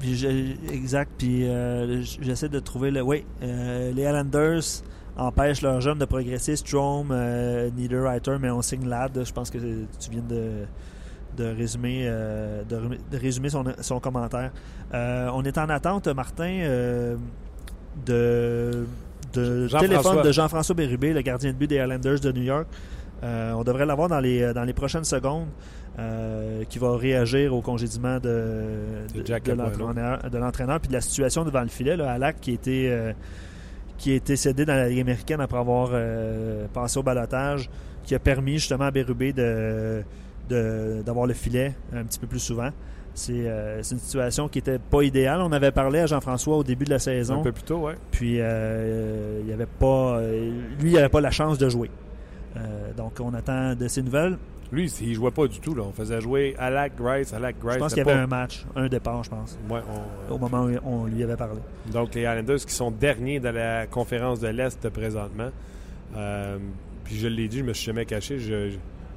J'ai- exact. Puis euh, j'essaie de trouver le. Oui, les Islanders empêchent leurs jeunes de progresser. Strom, Niederreiter, mais on signe Ladd. Je pense que tu viens de, de résumer, euh, de, résumer son, son commentaire. Euh, on est en attente, Martin, euh, de, de téléphone de Jean-François Bérubé, le gardien de but des Islanders de New York. Euh, on devrait l'avoir dans les, dans les prochaines secondes. qui va réagir au congédiement de, De l'entraîneur puis de la situation devant le filet. Là, Alak qui était qui a été cédé dans la Ligue américaine après avoir euh, passé au balotage, qui a permis justement à Bérubé de- d'avoir le filet un petit peu plus souvent. C'est, euh, une situation qui était pas idéale. On avait parlé à Jean-François au début de la saison. Un peu plus tôt, ouais. Puis euh, il avait pas, euh, lui, il n'avait pas la chance de jouer. Euh, donc on attend de ses nouvelles. Lui, il jouait pas du tout. Là. On faisait jouer Alak Grice, Alak Grice. Je pense qu'il y avait un match, un départ, je pense, Ouais, on- au moment où on lui avait parlé. Donc, les Islanders qui sont derniers dans la conférence de l'Est présentement. Euh, puis je l'ai dit, je me suis jamais caché. Je-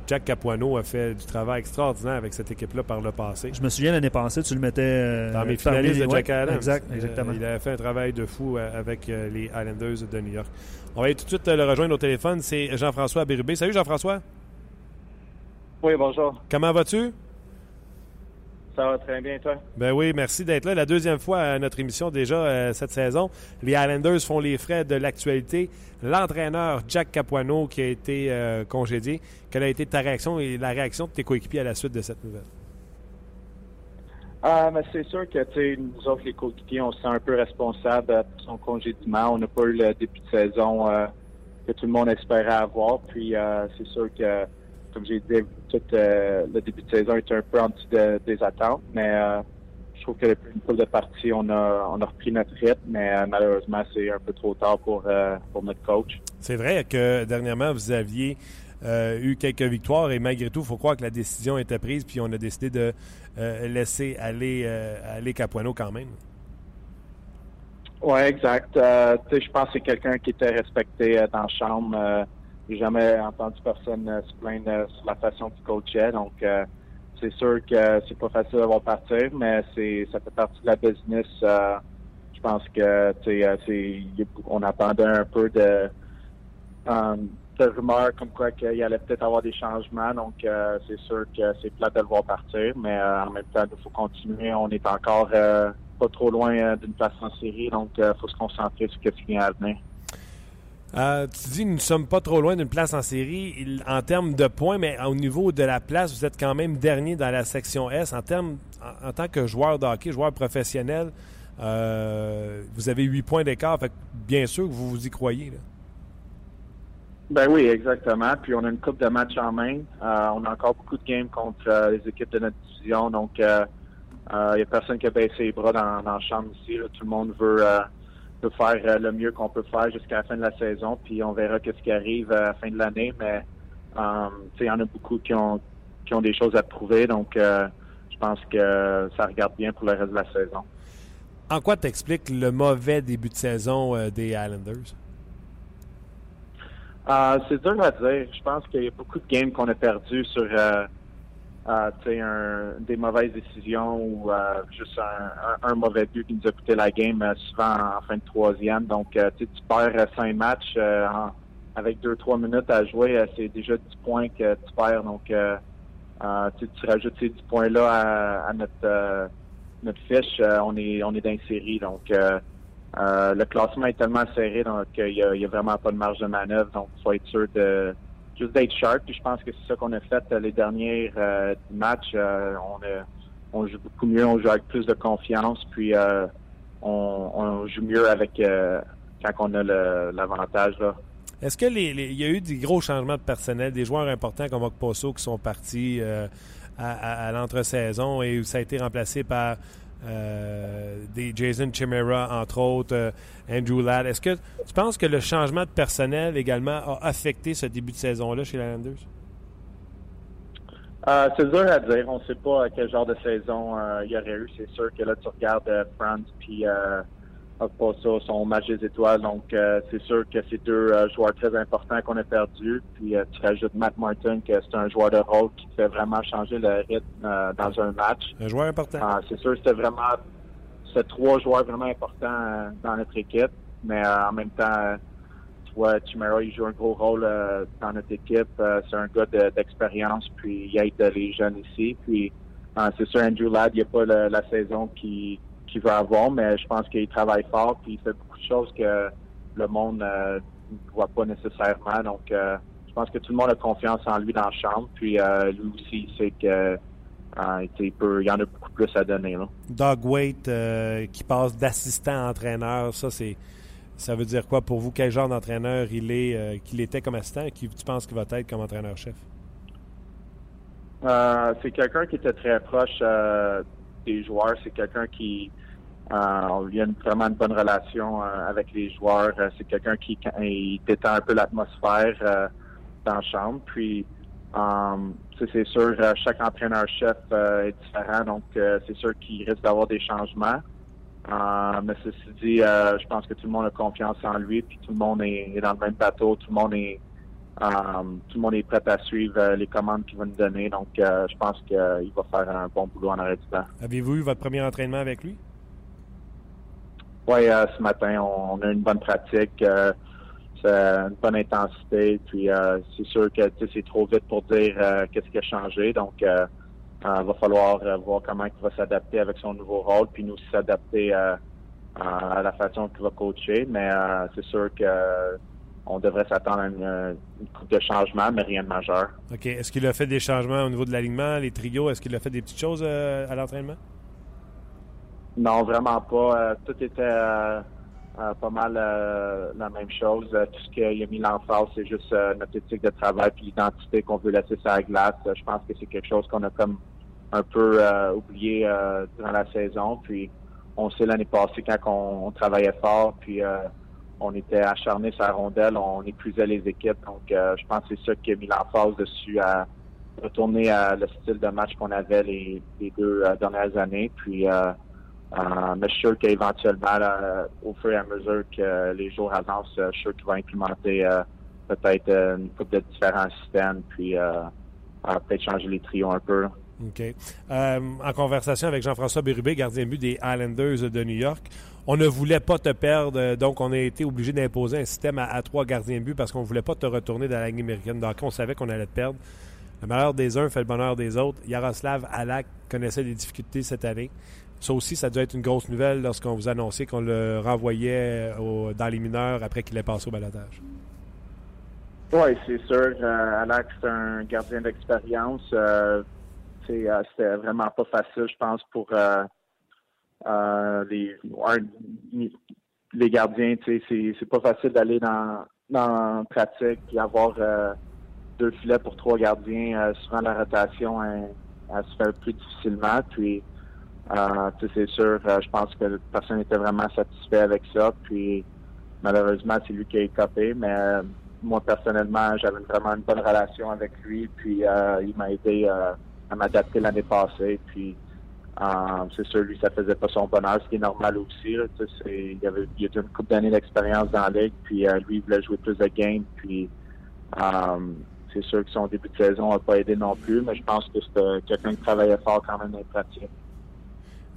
Jack Capuano a fait du travail extraordinaire avec cette équipe-là par le passé. Je me souviens l'année passée, tu le mettais euh, Dans mes finalistes les- de Jack ouais, Adams. Exact, Euh, exactement. il a fait un travail de fou euh, avec les Islanders de New York. On va aller tout de suite le rejoindre au téléphone. C'est Jean-François Bérubé. Salut Jean-François. Oui, bonjour. Comment vas-tu? Ça va très bien, toi? Ben oui, merci d'être là. La deuxième fois à notre émission déjà euh, cette saison. Les Islanders font les frais de l'actualité. L'entraîneur Jack Capuano qui a été euh, congédié. Quelle a été ta réaction et la réaction de tes coéquipiers à la suite de cette nouvelle? Ah, mais c'est sûr que, nous autres, les coéquipiers, on se sent un peu responsable euh, pour son congédiement. On n'a pas eu le début de saison euh, que tout le monde espérait avoir. Puis, euh, c'est sûr que, comme j'ai dit, tout euh, le début de saison était un peu en dessous de- des attentes. Mais euh, je trouve que depuis une couple de parties, on a, on a repris notre rythme. Mais euh, malheureusement, c'est un peu trop tard pour, pour notre coach. C'est vrai que dernièrement, vous aviez eu quelques victoires et malgré tout, il faut croire que la décision était prise puis on a décidé de laisser aller, aller Capuano quand même. Oui, exact. Je pense que c'est quelqu'un qui était respecté dans la chambre. Euh, j'ai jamais entendu personne se plaindre sur la façon qu'il coachait. Donc, c'est sûr que c'est pas facile de voir partir, mais c'est ça fait partie de la business. je pense que on attendait un peu de, rumeurs comme quoi qu'il allait peut-être avoir des changements. Donc, c'est sûr que c'est plat de le voir partir, mais en même temps, il faut continuer. On est encore pas trop loin euh, d'une place en série, donc il euh, faut se concentrer sur ce qui vient à venir. Euh, tu dis nous ne sommes pas trop loin d'une place en série en termes de points, mais au niveau de la place, vous êtes quand même dernier dans la section S. En termes, en, tant que joueur de hockey, joueur professionnel, vous avez huit points d'écart. bien sûr que vous vous y croyez. Ben oui, exactement. Puis on a une coupe de matchs en main. on a encore beaucoup de games contre les équipes de notre division. Donc il euh, n'y a personne qui a baissé les bras dans la chambre ici. Tout le monde veut, euh, faire euh, le mieux qu'on peut faire jusqu'à la fin de la saison. Puis on verra ce qui arrive à la fin de l'année. Mais il y en a beaucoup qui ont, qui ont des choses à prouver. Donc je pense que ça regarde bien pour le reste de la saison. En quoi t'expliques le mauvais début de saison des Islanders? c'est dur à dire. Je pense qu'il y a beaucoup de games qu'on a perdus sur un, des mauvaises décisions ou euh, juste un, mauvais but qui nous a coûté la game euh, souvent en fin de troisième. Donc, euh, tu perds cinq matchs avec deux, trois minutes à jouer, c'est déjà 10 points que tu perds. Donc, tu rajoutes ces 10 points-là à, notre, notre fiche, on est on est dans une série. Donc, le classement est tellement serré donc il n'y a, y a vraiment pas de marge de manœuvre. Donc, il faut être sûr de juste d'être sharp. Puis je pense que c'est ça qu'on a fait euh, les derniers euh, matchs. Euh, on, joue beaucoup mieux, on joue avec plus de confiance, puis on, joue mieux avec quand on a l'avantage. Est-ce que les, y a eu des gros changements de personnel, des joueurs importants comme Okposo qui sont partis à, à l'entre-saison et ça a été remplacé par euh, des Jason Chimera, entre autres, euh, Andrew Ladd. Est-ce que tu penses que le changement de personnel également a affecté ce début de saison-là chez les Islanders? Euh, c'est dur à dire. On ne sait pas quel genre de saison il y aurait eu. C'est sûr que là, tu regardes France puis pas ça, son match des étoiles. Donc, euh, c'est sûr que c'est deux euh, joueurs très importants qu'on a perdus. Puis, euh, tu rajoutes Matt Martin, que c'est un joueur de rôle qui fait vraiment changer le rythme dans un match. Un joueur important. c'est sûr que c'était vraiment, c'est trois joueurs vraiment importants dans notre équipe. Mais en même temps, tu vois, Chimera, il joue un gros rôle dans notre équipe. c'est un gars d'expérience, puis il aide les jeunes ici. Puis, c'est sûr, Andrew Ladd, il n'y a pas la saison qui qu'il veut avoir, mais je pense qu'il travaille fort puis il fait beaucoup de choses que le monde euh, ne voit pas nécessairement. Donc, euh, je pense que tout le monde a confiance en lui dans la chambre. Puis euh, lui aussi, il sait que il, peut, il y en a beaucoup plus à donner. Là. Doug Waite qui passe d'assistant à entraîneur, ça c'est ça veut dire quoi pour vous? Quel genre d'entraîneur il est qu'il était comme assistant? Et qui tu penses qu'il va être comme entraîneur-chef? c'est quelqu'un qui était très proche des joueurs. C'est quelqu'un qui euh, a vraiment une bonne relation euh, avec les joueurs. Euh, c'est quelqu'un qui il détend un peu l'atmosphère euh, dans la chambre. Puis c'est sûr, chaque entraîneur-chef est différent, donc c'est sûr qu'il risque d'avoir des changements. mais ceci dit, je pense que tout le monde a confiance en lui, puis tout le monde est, dans le même bateau, tout le monde est tout le monde est prêt à suivre les commandes qu'il va nous donner. Donc, je pense qu'il va faire un bon boulot en arrêt du temps. Avez-vous eu votre premier entraînement avec lui? Oui, euh, ce matin, on, a une bonne pratique. Euh, une bonne intensité. Puis euh, c'est sûr que c'est trop vite pour dire qu'est-ce qui a changé. Donc, il va falloir voir comment il va s'adapter avec son nouveau rôle, puis nous s'adapter à la façon qu'il va coacher. Mais c'est sûr que on devrait s'attendre à une, coupe de changements, mais rien de majeur. OK. Est-ce qu'il a fait des changements au niveau de l'alignement, les trios? Est-ce qu'il a fait des petites choses à l'entraînement? Non, vraiment pas. Euh, tout était euh, euh, pas mal la même chose. tout ce qu'il a mis l'emphase, c'est juste notre éthique de travail et l'identité qu'on veut laisser sur la glace. je pense que c'est quelque chose qu'on a comme un peu oublié durant la saison. Puis on sait l'année passée quand on, travaillait fort, puis on était acharné sur la rondelle, on épuisait les équipes. Donc je pense que c'est ça qui a mis l'emphase dessus à retourner à le style de match qu'on avait les, deux dernières années. Puis Euh, mais je suis sûr qu'éventuellement, au fur et à mesure que les jours avancent, je suis sûr qu'il va implémenter euh, peut-être une couple de différents systèmes, puis peut-être changer les trios un peu. OK. en conversation avec Jean-François Bérubé, gardien but des Islanders de New York, on ne voulait pas te perdre, donc on a été obligé d'imposer un système à, trois gardiens but parce qu'on ne voulait pas te retourner dans la Ligue américaine. Donc on savait qu'on allait te perdre. Le malheur des uns fait le bonheur des autres. Yaroslav Alak connaissait des difficultés cette année. Ça aussi, ça doit être une grosse nouvelle lorsqu'on vous annonçait qu'on le renvoyait dans les mineurs après qu'il ait passé au balotage. Oui, c'est sûr. Euh, Alak, c'est un gardien d'expérience. Euh, euh, c'était vraiment pas facile, je pense, pour les, les gardiens. C'est pas facile d'aller dans, dans pratique et avoir deux filets pour trois gardiens. Euh, souvent, la rotation elle, se fait plus difficilement. Puis, euh, c'est sûr, euh, je pense que personne n'était vraiment satisfait avec ça. Puis, malheureusement, c'est lui qui a écopé. Mais moi, personnellement, j'avais vraiment une bonne relation avec lui. Puis, il m'a aidé à m'adapter l'année passée. Puis, c'est sûr, lui, ça faisait pas son bonheur, ce qui est normal aussi. il, avait, a eu une couple d'années d'expérience dans la puis lui, il voulait jouer plus de games, puis c'est sûr que son début de saison n'a pas aidé non plus, mais je pense que c'est quelqu'un qui travaillait fort quand même dans les pratiques.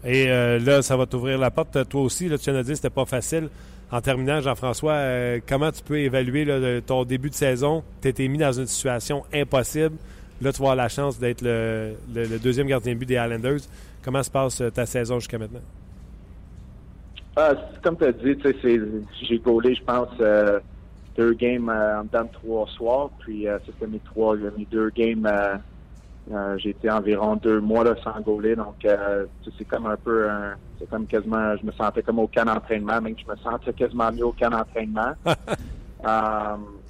Et euh, là, ça va t'ouvrir la porte. Toi aussi, là, tu de dire que c'était pas facile. En terminant, Jean-François, euh, comment tu peux évaluer ton début de saison? Tu été mis dans une situation impossible. Là, tu vas avoir la chance d'être le, deuxième gardien de but des Islanders. Comment se passe euh, ta saison jusqu'à maintenant? Ah, comme tu as dit, j'ai gaulé, je pense, deux games euh, en dedans de trois soirs. Puis euh, c'était mes trois, mes deux games. Euh, euh, j'ai été environ deux mois là, sans gauler, donc c'est comme un peu, c'est comme quasiment, je me sentais comme au camp d'entraînement, même que je me sentais quasiment mieux au camp d'entraînement. (laughs)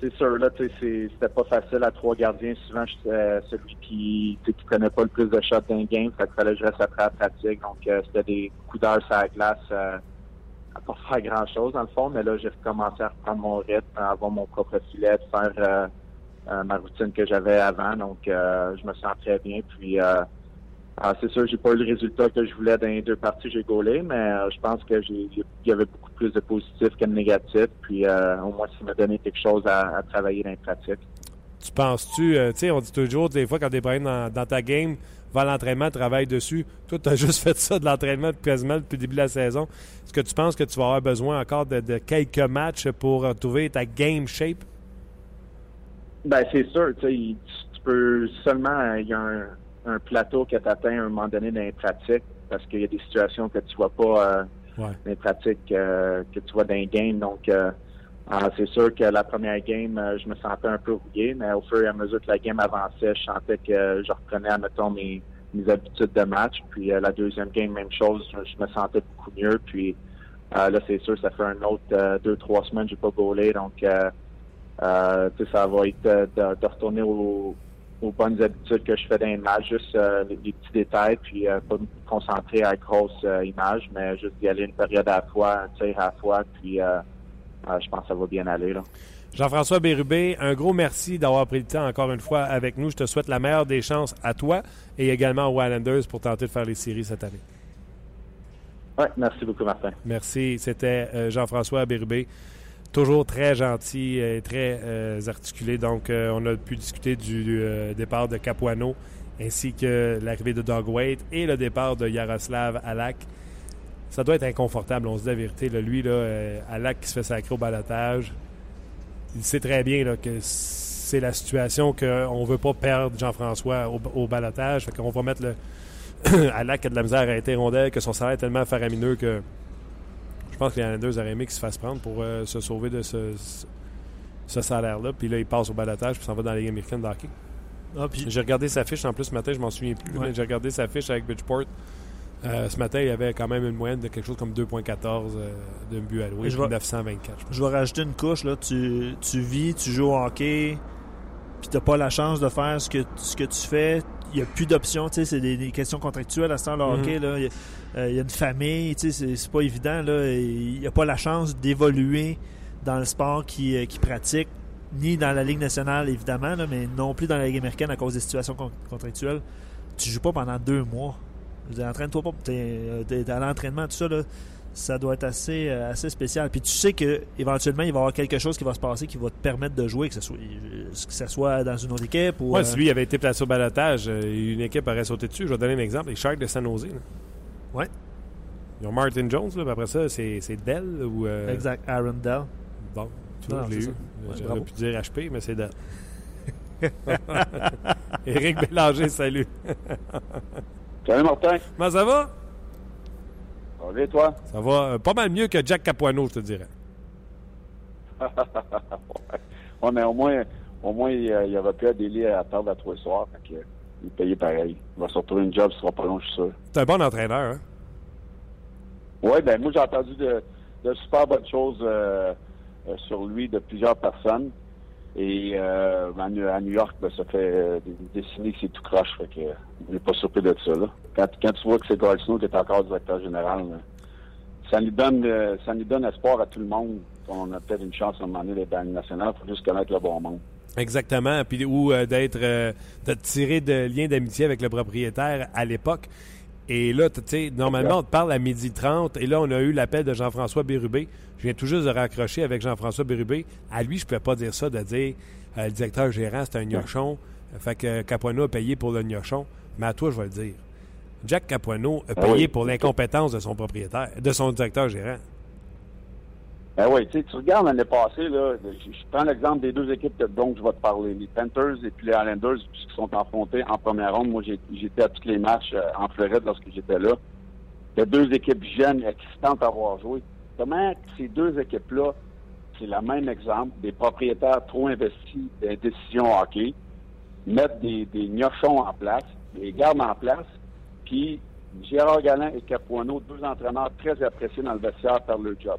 c'est sûr, là, c'était pas facile à trois gardiens. Souvent, j'étais celui qui, qui connaît pas le plus de shots d'un game. Fait qu'il fallait que je reste après la pratique. Donc, c'était des coups d'heure sur la glace à pas (laughs) faire grand chose dans le fond, mais là j'ai recommencé à reprendre mon rythme, à avoir mon propre filet, de faire euh, euh, ma routine que j'avais avant. Donc euh, je me sens très bien. Puis c'est sûr, j'ai pas eu le résultat que je voulais dans les deux parties, j'ai gaulé, mais je pense que j'ai il y avait beaucoup plus de positifs que de négatifs. Puis au moins ça m'a donné quelque chose à, travailler dans les pratiques. Tu penses-tu, tu sais, on dit toujours des fois quand tu es dans, dans ta game, va à l'entraînement, travaille dessus. Toi, tu as (laughs) juste fait ça de l'entraînement quasiment depuis le début de la saison. Est-ce que tu penses que tu vas avoir besoin encore de, quelques matchs pour trouver ta game shape? Ben, c'est sûr. Tu peux seulement. Il y a un, plateau que tu atteint à un moment donné dans les pratiques parce qu'il y a des situations que tu vois pas euh, dans les pratiques euh, que tu vois dans les games. Donc, euh, ah, c'est sûr que la première game, euh, je me sentais un peu rouillé, mais au fur et à mesure que la game avançait, je sentais que je reprenais, admettons, mes, mes habitudes de match. Puis la deuxième game, même chose, je, me sentais beaucoup mieux. Puis là, c'est sûr, ça fait un autre deux, trois semaines que j'ai pas gaulé. Donc, ça va être de, retourner aux, bonnes habitudes que je fais dans les matchs, juste les, petits détails, puis pas me concentrer à grosse image, mais juste y aller une période à la fois, un tir à la fois, puis ah, je pense que ça va bien aller. Jean-François Bérubé, un gros merci d'avoir pris le temps encore une fois avec nous. Je te souhaite la meilleure des chances à toi et également aux Islanders pour tenter de faire les séries cette année. Oui, merci beaucoup, Martin. Merci. C'était euh, Jean-François Bérubé. Toujours très gentil et très euh, articulé. Donc, euh, on a pu discuter du départ de Capuano ainsi que l'arrivée de Wade et le départ de Yaroslav Alak ça doit être inconfortable, on se dit la vérité. lui, là, euh, l'acte qui se fait sacrer au balotage, il sait très bien que c'est la situation qu'on ne veut pas perdre Jean-François au, au balotage. Fait qu'on va mettre le (coughs) qui a de la misère à rondelle, que son salaire est tellement faramineux que pense que les Islanders auraient aimé qu'il se fasse prendre pour euh, se sauver de ce, ce salaire-là. Puis là, il passe au balotage puis s'en va dans la Ligue américaine d'hockey. Ah, j'ai regardé sa fiche en plus ce matin, je m'en souviens plus, mais j'ai regardé sa fiche avec Bridgeport. Euh, ce matin, il y avait quand même une moyenne de quelque chose comme 2,14 euh, d'un but alloué, je 924. Je, vais rajouter une couche. Là. Tu, tu vis, tu joues au hockey, puis tu n'as pas la chance de faire ce que, ce que tu fais. Il n'y a plus d'options. C'est des, questions contractuelles à ce temps le mhm. Là. Euh, il, y a, une famille. C'est pas évident. Il n'y a pas la chance d'évoluer dans le sport qu'il qui pratique, ni dans la Ligue nationale, évidemment, là, mais non plus dans la Ligue américaine à cause des situations contractuelles. Tu joues pas pendant deux mois. entraîne-toi pas. T'es, t'es à l'entraînement, tout ça, là, ça doit être assez, euh, assez spécial. Puis tu sais que éventuellement il va y avoir quelque chose qui va se passer qui va te permettre de jouer, que ce soit, que ce soit dans une autre équipe ou. Ouais, euh, si lui avait été placé au balotage, euh, une équipe aurait sauté dessus. Je vais donner un exemple. Les Sharks de San Jose. là. Ouais. Ils ont Martin Jones, là, puis après ça, c'est c'est Dell ou. euh, Exact, Aaron Dell. Bon, tu Non, vois, je l'ai eu. Ouais, J'aurais pu dire HP, mais c'est Dell. (laughs) Éric Bélanger, salut. (laughs) Salut Martin. Comment ça va? Ça va, toi? Ça va euh, pas mal mieux que Jack Capuano, je te dirais. (laughs) ouais, mais au moins, au moins il, euh, il aurait pu adéler à table à trois soirs. Fait que, il est payé pareil. Il va se retrouver une job, ce sera pas long, je suis sûr. C'est un bon entraîneur, hein? Oui, ben moi j'ai entendu de, de super bonnes choses euh, euh, sur lui de plusieurs personnes. Et euh, à, New, à New York, ben, ça fait des décennies que c'est tout croche. Fait que on n'est pas surpris de ça. Là. Quand, quand tu vois que c'est Goldsnow qui est encore directeur général, là, ça nous donne ça nous donne espoir à tout le monde. On a peut-être une chance à un moment donné d'être dans nationale. Il faut juste connaître le bon monde. Exactement. Puis, ou euh, d'être, euh, de tirer de liens d'amitié avec le propriétaire à l'époque. Et là, tu sais, normalement, on te parle à midi 30. Et là, on a eu l'appel de Jean-François Bérubé. Je viens tout juste de raccrocher avec Jean-François Bérubé. À lui, je ne pouvais pas dire ça, de dire euh, le directeur gérant, c'est un gnochon. Fait que Capuano a payé pour le gnochon. Mais à toi, je vais le dire. Jack Capuano a Ah payé oui. pour l'incompétence de son propriétaire, de son directeur gérant. Ben oui, tu regardes l'année passée, là, je, prends l'exemple des deux équipes dont je vais te parler, les Panthers et puis les Islanders, qui sont affrontés en première ronde. Moi, j'étais à tous les matchs euh, en Floride lorsque j'étais là. A deux équipes jeunes, excitantes à avoir joué. Comment ces deux équipes-là, c'est le même exemple, des propriétaires trop investis les décisions hockey, mettent des, des gnochons en place, les gardent en place, puis Gérard Galland et Capuano, deux entraîneurs très appréciés dans le vestiaire par leur job.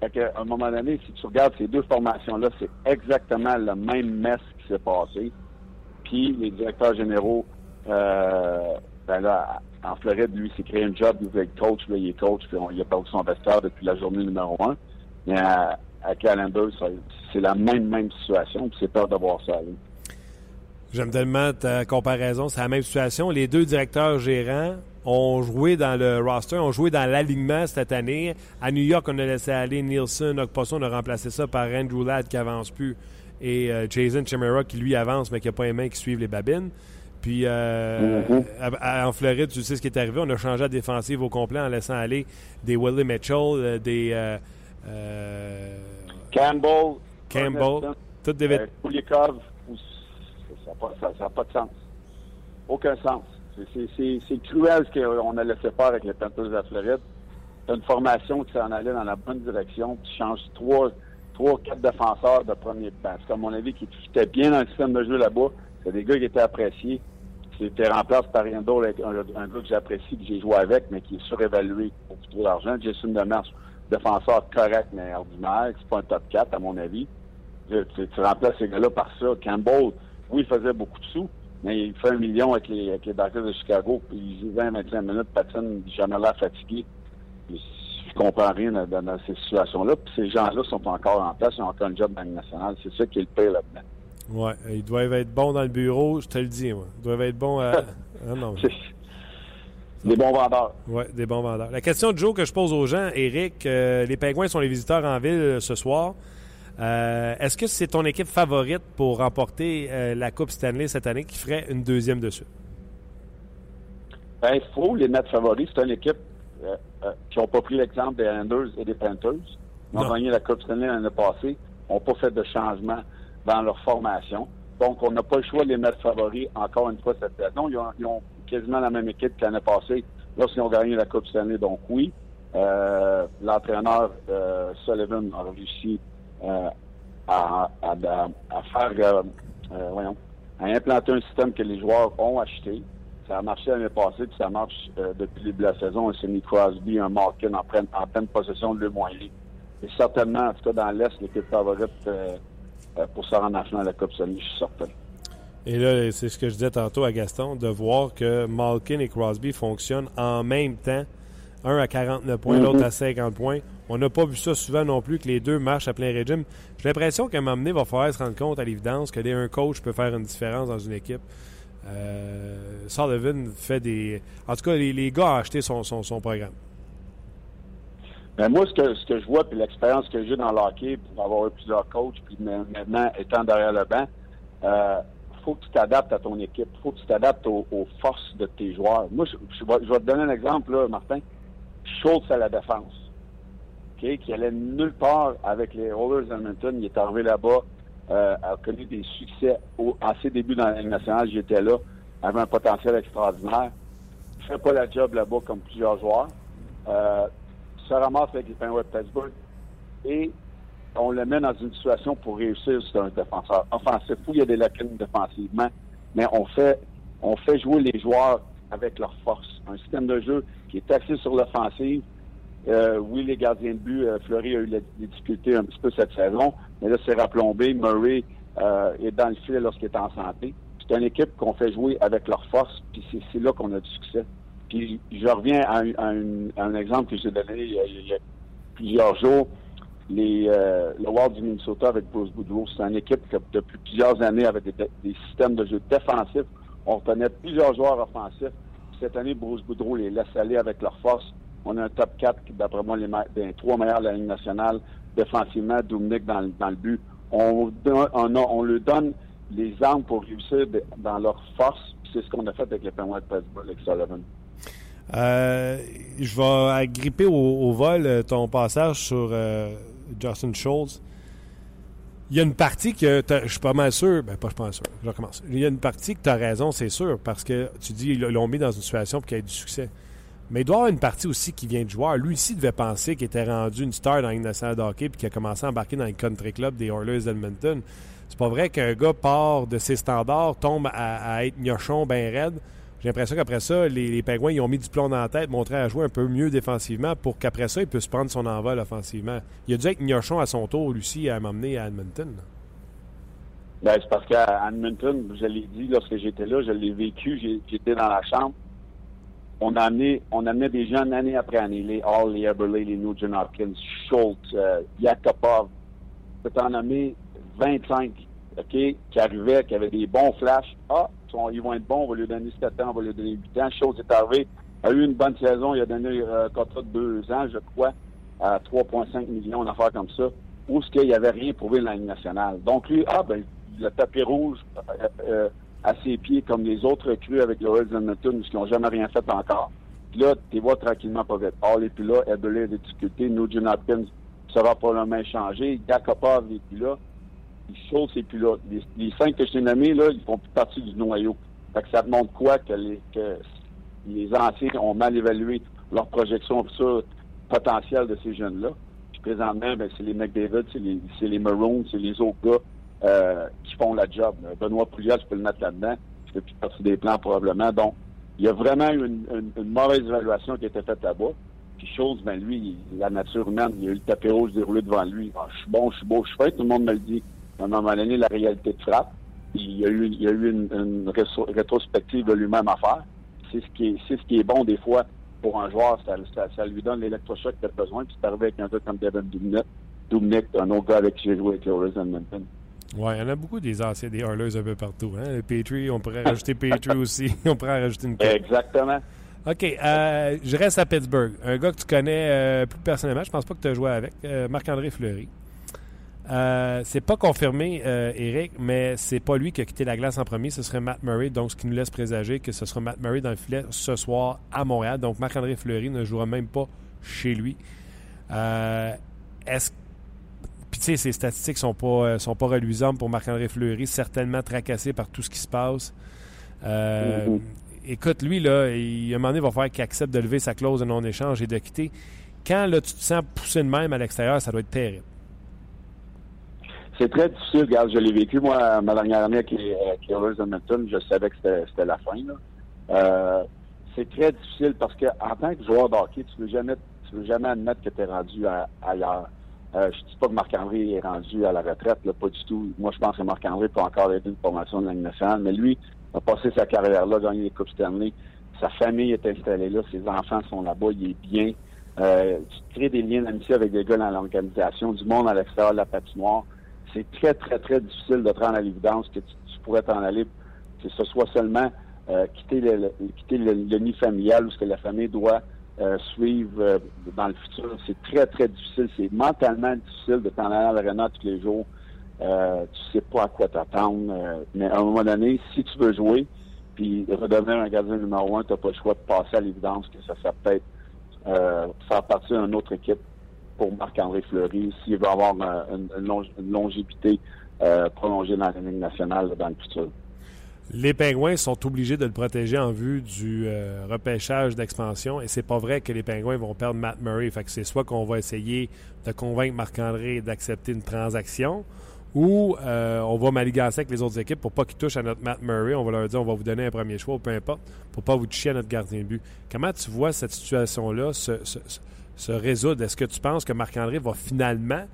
Fait qu'à un moment donné, si tu regardes ces deux formations-là, c'est exactement le même mess qui s'est passé. Puis les directeurs généraux, euh, ben là, en Floride, lui, s'est créé un job, il voulait être coach, là, il est coach, puis on, il a perdu son vestiaire depuis la journée numéro un. Mais à, à c'est la même, même situation, puis c'est peur de voir ça. J'aime tellement ta comparaison. C'est la même situation. Les deux directeurs gérants ont joué dans le roster, ont joué dans l'alignement cette année. À New York, on a laissé aller Nielsen, Okposo, on a remplacé ça par Andrew Ladd qui avance plus et euh, Jason Chimera qui lui avance mais qui n'a pas les mains qui suivent les babines. Puis euh, Mhm. à- à- en Floride, tu sais ce qui est arrivé. On a changé la défensive au complet en laissant aller des Willie Mitchell, euh, des euh, euh, Campbell, Campbell, toutes des Kulikov, ça n'a pas de sens. Aucun sens. C'est- cruel ce qu'on a laissé faire avec les Panthers de la Floride. Tu une formation qui s'en allait dans la bonne direction. Tu changes trois, trois, quatre défenseurs de premier plan. C'est comme mon avis qui étaient bien dans le système de jeu là-bas. C'est des gars qui étaient appréciés. C'était remplacé par rien d'autre, un, un gars que j'apprécie, que j'ai joué avec, mais qui est surévalué pour trop d'argent. Jason Demers, défenseur correct, mais ordinaire. C'est pas un top 4, à mon avis. Tu- tu remplaces ces gars-là par ça. Campbell, oui, il faisait beaucoup de sous, mais il fait un million avec les, avec les de Chicago, puis il joue 20-25 minutes, patine, jamais l'air fatigué. Je comprends rien dans, ces situations-là. Puis ces gens-là sont encore en place, ils ont encore un job dans la nationale. C'est ça qui est le pire là-dedans. Ouais, ils doivent être bons dans le bureau, je te le dis, moi. Ils doivent être bons à. (laughs) Ah non. Des bons vendeurs. Ouais, des bons vendeurs. La question de Joe que je pose aux gens, Eric, euh, les Pingouins sont les visiteurs en ville euh, ce soir. Euh, Est-ce que c'est ton équipe favorite pour remporter euh, la Coupe Stanley cette année qui ferait une deuxième dessus? Ben, il faut les mettre favoris. C'est une équipe euh, qui n'ont pas pris l'exemple des Islanders et des Panthers. Ils ont Non. gagné la Coupe Stanley l'année passée. Ils n'ont pas fait de changement dans leur formation. Donc, on n'a pas le choix de les mettre favoris encore une fois cette saison. Ils ont, ils ont quasiment la même équipe que l'année passée lorsqu'ils ont gagné la Coupe Stanley. Donc, oui, l'entraîneur Sullivan a réussi à, à- à- à faire, euh, euh, voyons, à implanter un système que les joueurs ont acheté. Ça a marché l'année passée, puis ça marche euh, depuis le début de la saison. Un Sidney Crosby, un Malkin en pleine, en pleine possession de le moyen. Et certainement, en tout cas dans l'Est, l'équipe favorite euh, euh, pour se rendre en finale de la Coupe Stanley, je suis certain. Et là, c'est ce que je disais tantôt à Gaston, de voir que Malkin et Crosby fonctionnent en même temps. Un à 49 points, Mhm. l'autre à 50 points. On n'a pas vu ça souvent non plus, que les deux marchent à plein régime. J'ai l'impression qu'à un moment donné, il va falloir se rendre compte à l'évidence que dès un coach peut faire une différence dans une équipe. Euh, Sullivan fait des. En tout cas, les, gars ont acheté son, son, programme. Ben moi, ce que, ce que je vois, puis l'expérience que j'ai dans le hockey, pour avoir eu plusieurs coachs, puis maintenant étant derrière le banc, euh, faut que tu t'adaptes à ton équipe. Il faut que tu t'adaptes aux, forces de tes joueurs. Moi, je, je, vais, te donner un exemple, là, Martin. Schultz à la défense, qui allait nulle part avec les Rollers d'Edmonton. Il est arrivé là-bas, euh, a connu des succès au, à ses débuts dans la Ligue nationale. J'étais là, avait un potentiel extraordinaire. Il fait pas la job là-bas comme plusieurs joueurs. Euh, se ramasse avec les Penguins de Pittsburgh et on le met dans une situation pour réussir c'est un défenseur offensif où il y a des lacunes défensivement, mais on fait on fait jouer les joueurs avec leur force. Un système de jeu qui est axé sur l'offensive. Euh, oui, les gardiens de but, euh, Fleury a eu des difficultés un petit peu cette saison, mais là, c'est rapplombé. Murray euh, est dans le fil lorsqu'il est en santé. C'est une équipe qu'on fait jouer avec leur force, puis c'est là qu'on a du succès. Puis je reviens à un, exemple que j'ai donné il y, a, plusieurs jours. Les, le Wild du Minnesota avec Bruce Boudreau, c'est une équipe qui, depuis plusieurs années, avec des, systèmes de jeu défensifs, on reconnaît plusieurs joueurs offensifs. Cette année, Bruce Boudreau les laisse aller avec leur force. On a un top 4 qui, d'après moi, les, les, trois meilleurs de la Ligue nationale. Défensivement, Dominique dans, le but. On, on, on lui donne les armes pour réussir dans leur force. C'est ce qu'on a fait avec les Penguins de Pittsburgh, avec Sullivan. Euh, je vais agripper au, vol euh, ton passage sur euh, Justin Schultz. Il y a une partie que je suis pas mal sûr, ben pas je suis pas sûr, je recommence. Il y a une partie que tu as raison, c'est sûr, parce que tu dis ils l'ont mis dans une situation pour qu'il ait du succès. Mais il doit avoir une partie aussi qui vient de joueur. Lui aussi devait penser qu'il était rendu une star dans la nationale de puis qu'il a commencé à embarquer dans le country club des Oilers d'Edmonton. C'est pas vrai qu'un gars part de ses standards, tombe à, être gnochon bien raide. J'ai l'impression qu'après ça, les, les Pingouins ils ont mis du plomb dans la tête, montré à jouer un peu mieux défensivement pour qu'après ça, il puisse prendre son envol offensivement. Il a dû être gnochon à son tour, Lucie, à m'emmener à Edmonton. Ben, c'est parce qu'à Edmonton, je l'ai dit lorsque j'étais là, je l'ai vécu, j'étais dans la chambre. On amenait, on amenait des jeunes année après année, les Hall, les Eberle, les Nugent Hopkins, Schultz, euh, Yakupov. Je peux t'en nommer 25, OK, qui arrivaient, qui avaient des bons flashs. Ah, ils vont être bons, on va lui donner 7 ans, on va lui donner 8 ans. Chose est arrivée. A eu une bonne saison, il a donné un euh, contrat de 2 ans, je crois, à 3,5 millions d'affaires comme ça, où ce qu'il n'y avait rien prouvé dans la Ligue nationale. Donc lui, ah ben, le tapis rouge euh, euh, à ses pieds comme les autres crues avec le Royals Edmonton, qui n'ont jamais rien fait encore. Puis là, tu vois tranquillement pas vite. Hall est plus là, Eberle a des difficultés, Nugent Hopkins sera probablement échangé, Yakupov est plus là chose, c'est plus là. Les, cinq que je t'ai nommés, là, ils font plus partie du noyau. Fait que ça montre quoi que les, les anciens ont mal évalué leur projection sur potentiel de ces jeunes-là. Puis présentement, ben, c'est les McDavid, c'est les, c'est les Maroons, c'est les autres gars euh, qui font la job. Benoît Pouliot, je peux le mettre là-dedans. Fais plus partie des plans probablement. Donc, il y a vraiment eu une, mauvaise évaluation qui a été faite là-bas. Puis chose, ben lui, la nature humaine, il a eu le tapis rouge déroulé devant lui. Ah, je suis bon, je suis beau, je suis fait, tout le monde me le dit à un moment donné, la réalité de frappe. Il y a eu, il y a eu une, rétrospective de lui-même à faire. C'est ce qui est, c'est ce qui est bon des fois pour un joueur. Ça, ça, lui donne l'électrochoc qu'il a besoin. Puis c'est arrivé avec un gars comme Devin Dubnik, un autre gars avec qui j'ai joué avec Oilers Edmonton. Oui, il y en a beaucoup des anciens des Oilers un peu partout. Hein? Les Petrie, on pourrait rajouter Petrie (laughs) aussi. on pourrait rajouter une Exactement. OK. Euh, je reste à Pittsburgh. Un gars que tu connais euh, plus personnellement, je pense pas que tu as joué avec, euh, Marc-André Fleury. C'est pas confirmé, Eric, mais c'est pas lui qui a quitté la glace en premier. Ce serait Matt Murray. Donc, ce qui nous laisse présager que ce sera Matt Murray dans le filet ce soir à Montréal. Donc, Marc-André Fleury ne jouera même pas chez lui. Est-ce puis tu sais, ses statistiques sont pas sont pas reluisantes pour Marc-André Fleury, certainement tracassé par tout ce qui se passe. Mm-hmm. Écoute, lui, là, il, a un moment donné, il va falloir qu'il accepte de lever sa clause de non-échange et de quitter. Quand là, tu te sens poussé de même à l'extérieur, ça doit être terrible c'est très difficile. Regarde, je l'ai vécu, moi, ma dernière année avec les, avec Edmonton. Je savais que c'était la fin. Euh, c'est très difficile parce que en tant que joueur de hockey, tu ne veux jamais, tu veux jamais admettre que tu es rendu ailleurs. Euh, je ne dis pas que Marc-André est rendu à la retraite, là, pas du tout. Moi, je pense que Marc-André peut encore aider une formation de la nationale, mais lui a passé sa carrière là, gagné les Coupes Stanley. Sa famille est installée là, ses enfants sont là-bas, il est bien. Euh, tu crées des liens d'amitié avec des gars dans l'organisation, du monde à l'extérieur de la patinoire c'est très, très, très difficile de prendre à l'évidence que tu, pourrais t'en aller que ce soit seulement euh, quitter, le, quitter le, nid familial ou ce que la famille doit euh, suivre euh, dans le futur. C'est très, très difficile. C'est mentalement difficile de t'en aller à l'arena tous les jours. Euh, tu sais pas à quoi t'attendre. mais à un moment donné, si tu veux jouer, puis redevenir un gardien numéro un, tu n'as pas le choix de passer à l'évidence que ça serait peut-être faire partie d'une autre équipe pour Marc-André Fleury s'il veut avoir une, longévité prolongée dans la Ligue nationale dans le futur. Les Pingouins sont obligés de le protéger en vue du euh, repêchage d'expansion et c'est pas vrai que les Pingouins vont perdre Matt Murray. Fait que c'est soit qu'on va essayer de convaincre Marc-André d'accepter une transaction ou euh, on va maligasser avec les autres équipes pour pas qu'ils touchent à notre Matt Murray. On va leur dire on va vous donner un premier choix ou peu importe pour pas vous toucher à notre gardien de but. Comment tu vois cette situation-là se, se résoudre? Est-ce que tu penses que Marc-André va finalement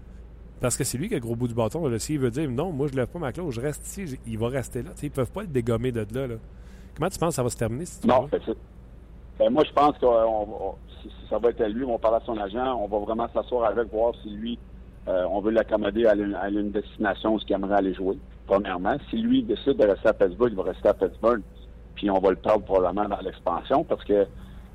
parce que c'est lui qui a le gros bout du bâton. Là. S'il veut dire non, moi je lève pas ma clause, je reste ici, il va rester là. Ils ils peuvent pas le dégommer de là, là. Comment tu penses que ça va se terminer si Non, ben, moi je pense que si, ça va être à lui, on va parler à son agent, on va vraiment s'asseoir avec, voir si lui, euh, on veut l'accommoder à, une destination où il aimerait aller jouer, premièrement. Si lui décide de rester à Pittsburgh, il va rester à Pittsburgh. Puis on va le perdre probablement dans l'expansion parce que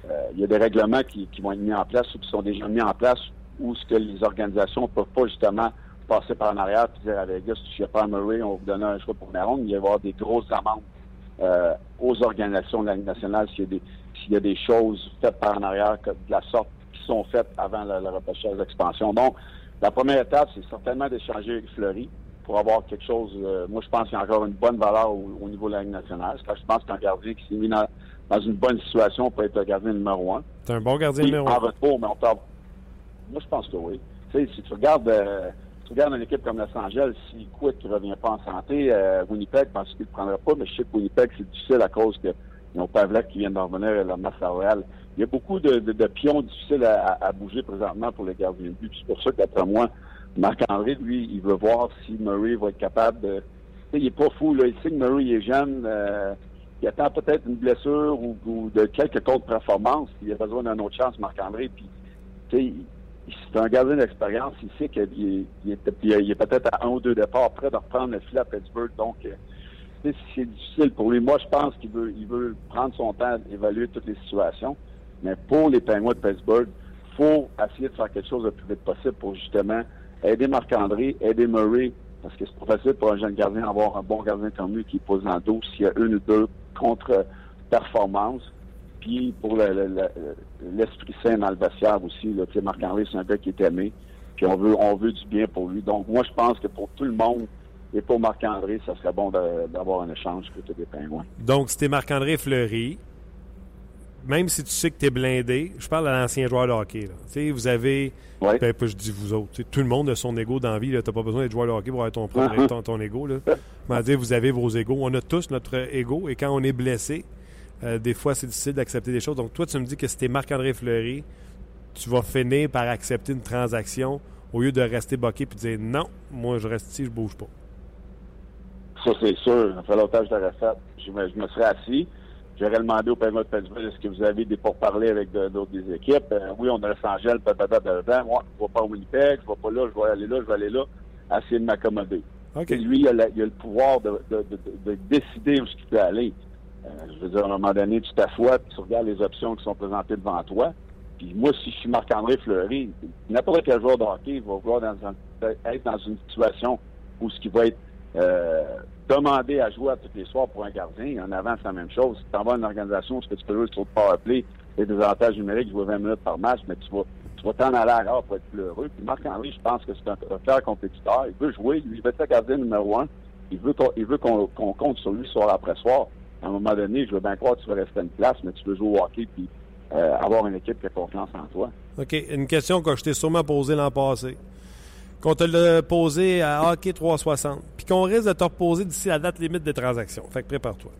euh, il y a des règlements qui, qui, vont être mis en place ou qui sont déjà mis en place où ce que les organisations ne peuvent pas justement passer par en arrière et dire à Vegas, si tu ne pas Murray, on vous donne un choix pour Maron. Il va y avoir des grosses amendes euh, aux organisations de la Ligue nationale s'il y, a des, choses faites par en arrière de la sorte qui sont faites avant le, le repêchage d'expansion. Donc, la première étape, c'est certainement d'échanger avec Fleury pour avoir quelque chose. Euh, moi, je pense qu'il y a encore une bonne valeur au, niveau de la Ligue nationale. Parce que je pense qu'un gardien qui s'est mis dans, une bonne situation peut être le gardien numéro un. C'est un bon gardien numéro un. En retour, mais on peut moi, je pense que oui. Si tu regardes, euh, tu regardes une équipe comme Los Angeles, si Quick ne revient pas en santé, euh, Winnipeg, je pense qu'il ne prendra pas, mais je sais que Winnipeg, c'est difficile à cause que ils ont Pavlak qui vient de revenir la masse. Il y a beaucoup de, pions difficiles à, bouger présentement pour les gardiens de but. C'est pour ça qu'après moi, Marc-André, lui, il veut voir si Murray va être capable de. il est pas fou, là. Il sait que Murray est jeune. Euh, il attend peut-être une blessure ou, de quelques autres performances. Il a besoin d'une autre chance, Marc-André. Puis, c'est un gardien d'expérience. Il sait qu'il est, peut-être à un ou deux départs près de reprendre le fil à Pittsburgh. Donc, euh, c'est difficile pour lui. Moi, je pense qu'il veut, prendre son temps d'évaluer toutes les situations. Mais pour les Penguins de Pittsburgh, faut essayer de faire quelque chose le plus vite possible pour justement aider Marc-André, aider Murray, parce que c'est pas facile pour un jeune gardien d'avoir un bon gardien comme lui qui pose dans le dos s'il y a une ou deux contre-performances. Puis pour l'esprit sain dans le vestiaire aussi, là, Marc-Henri, c'est un gars qui est aimé. Puis on veut, on veut du bien pour lui. Donc moi, je pense que pour tout le monde, et pour Marc-André, ça serait bon d'avoir un échange côté des Pingouins. Donc, c'était Marc-André Fleury. Même si tu sais que tu es blindé, je parle à l'ancien joueur de hockey. Là. Vous avez, ouais. ben, je dis vous autres, tout le monde a son ego dans la vie. Tu n'as pas besoin d'être joueur de hockey pour avoir ton, propre, (laughs) ton, ton ego. Là. dire, vous avez vos égos. On a tous notre ego. Et quand on est blessé, euh, des fois, c'est difficile d'accepter des choses. Donc, toi, tu me dis que c'était Marc-André Fleury, tu vas finir par accepter une transaction au lieu de rester boqué et dire non, moi, je reste ici, je bouge pas. Ça, c'est sûr. Ça fait longtemps que je l'aurais fait. Je me, je me serais assis. J'aurais demandé au paiement de Pittsburgh est-ce que vous avez des pourparlers avec d'autres des équipes? Euh, oui, on a Los Angeles, peut-être, Moi, je ne vais pas à Winnipeg, je ne vais pas là, je vais aller là, je vais aller là. Essayer de m'accommoder. Lui, il a, il a, le pouvoir de, de, de, de décider où il peut aller. Euh, je veux dire, à un moment donné, tu t'assois, puis tu regardes les options qui sont présentées devant toi. Puis moi, si je suis Marc-André Fleury, n'importe quel joueur de hockey va vouloir être dans une situation où ce qui va être euh, demandé à jouer à tous les soirs pour un gardien. En avant, c'est la même chose. Si tu envoies une organisation, ce que tu peux jouer sur le powerplay, et des avantages numériques, jouer 20 minutes par match, mais tu vas tu vas t'en aller à pour être plus heureux. Puis Marc-André, je pense que c'est un, un compétiteur. Il veut jouer, il veut être gardien numéro un. Il veut qu'on compte sur lui soir après soir à un moment donné, je veux bien croire que tu veux rester à une place, mais tu veux jouer au hockey puis euh, avoir une équipe qui a confiance en toi. OK. Une question que je t'ai sûrement posée l'an passé. Qu'on te l'a posée à Hockey 360, puis qu'on risque de te reposer d'ici la date limite des transactions. Fait que prépare-toi.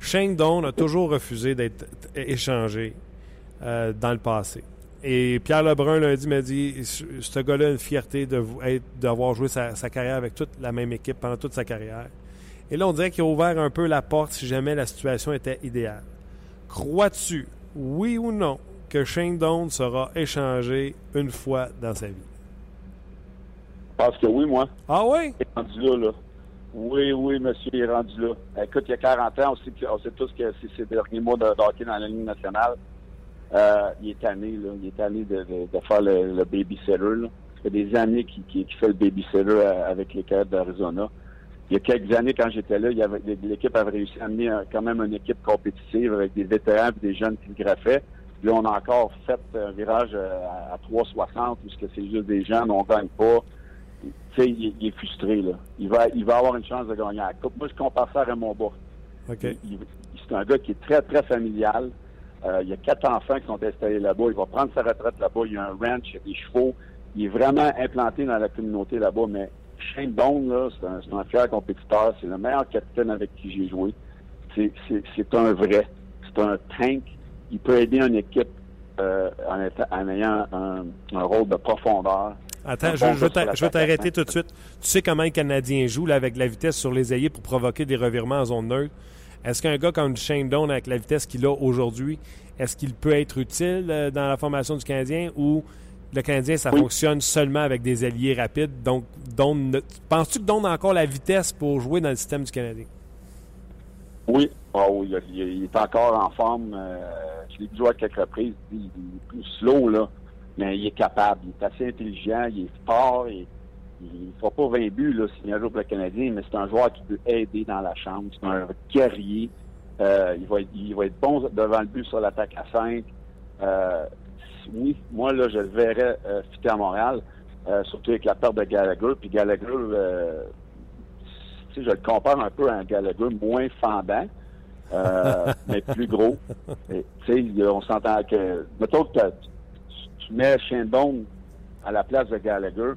Shane Doan a toujours refusé d'être échangé euh, dans le passé. Et Pierre Lebrun lundi m'a dit ce gars-là a une fierté d'avoir joué sa, sa, carrière avec toute la même équipe pendant toute sa carrière. Et là, on dirait qu'il a ouvert un peu la porte si jamais la situation était idéale. Crois-tu, oui ou non, que Shane Doan sera échangé une fois dans sa vie? Parce que oui, moi. Ah oui? Rendu là, là. Oui, oui, monsieur est rendu là. Écoute, il y a 40 ans, on sait, on sait tous que c'est ses derniers mois de, de hockey dans la Ligue nationale. Euh, il est tanné, là. Il est tanné de, de, de faire le, le babysitter, là. Ça fait des années qu'il fait le babysitter euh, avec les Coyotes d'Arizona. Il y a quelques années, quand j'étais là, il y avait, l'équipe avait réussi à amener un- quand même une équipe compétitive avec des vétérans et des jeunes qui le graffaient. Puis là, on a encore fait un virage euh, à, à 360 où c'est juste des jeunes, on gagne pas. Tu sais, il, il est frustré, là. Il va, il va avoir une chance de gagner la Coupe. Moi, je compare ça à Raymond Bourg. OK. Il- il- c'est un gars qui est très, très familial. Euh, il y a quatre enfants qui sont installés là-bas. Il va prendre sa retraite là-bas. Il y a un ranch, il y a des chevaux. Il est vraiment implanté dans la communauté là-bas. Mais Shane c'est un, fier compétiteur. C'est le meilleur capitaine avec qui j'ai joué. C'est, un vrai. C'est un tank. Il peut aider une équipe euh, en, étant- en ayant un, un rôle de profondeur. Attends, je, patate, t'arrêter tout de suite. Tu sais comment les Canadiens jouent là, avec la vitesse sur les ailiers pour provoquer des revirements en zone neutre. Est-ce qu'un gars comme Shane Doan, avec la vitesse qu'il a aujourd'hui, est-ce qu'il peut être utile euh, dans la formation du Canadien ou le Canadien, ça Oui. fonctionne seulement avec des alliés rapides? Donc, ne- penses-tu que Doan a encore la vitesse pour jouer dans le système du Canadien? Oui, oui, il, est encore en forme. Euh, je l'ai vu à quelques reprises. Il, il est plus slow, là, mais il est capable. Il est assez intelligent, il est fort. Et, il ne fera pas 20 buts là, jouer pour le Canadien, mais c'est un joueur qui peut aider dans la chambre. C'est un guerrier. Euh, il, va être, il va être bon devant le but sur l'attaque à 5. Euh, oui, moi, là, je le verrais euh, fitter à Montréal, euh, surtout avec la perte de Gallagher. Puis Gallagher, euh, je le compare un peu à un Gallagher moins fendant, euh, (laughs) mais plus gros. Tu sais, on s'entend que, mettons que tu, mets Shandon à la place de Gallagher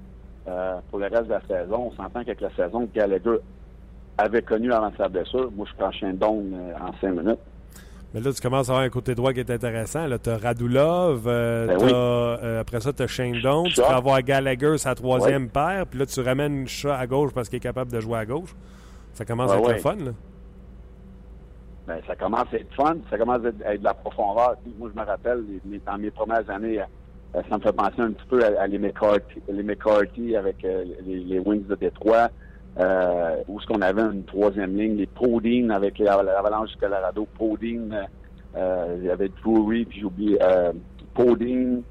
euh, pour le reste de la saison, on s'entend qu'avec la saison que Gallagher avait connue avant sa blessure, moi, je prends Shandon euh, en cinq minutes. Mais là, tu commences à avoir un côté droit qui est intéressant. Là, tu as Radulov, euh, Ben t'as, oui. euh, après ça, tu as Shane Doan, tu peux avoir Gallagher, sa troisième paire, puis là, tu ramènes Shaw à gauche parce qu'il est capable de jouer à gauche. Ça commence à être le fun. Là. Ben, ça commence à être fun, ça commence à être, de la profondeur. Moi, je me rappelle, dans mes premières années, euh, ça me fait penser un petit peu à, les, McCarthy, les McCarthy avec les, les Wings de Détroit, euh, où ce qu'on avait une troisième ligne, les Podine avec la- l'Avalanche du Colorado, Podine, euh, il y avait Drury, puis j'ai oublié euh, Podine,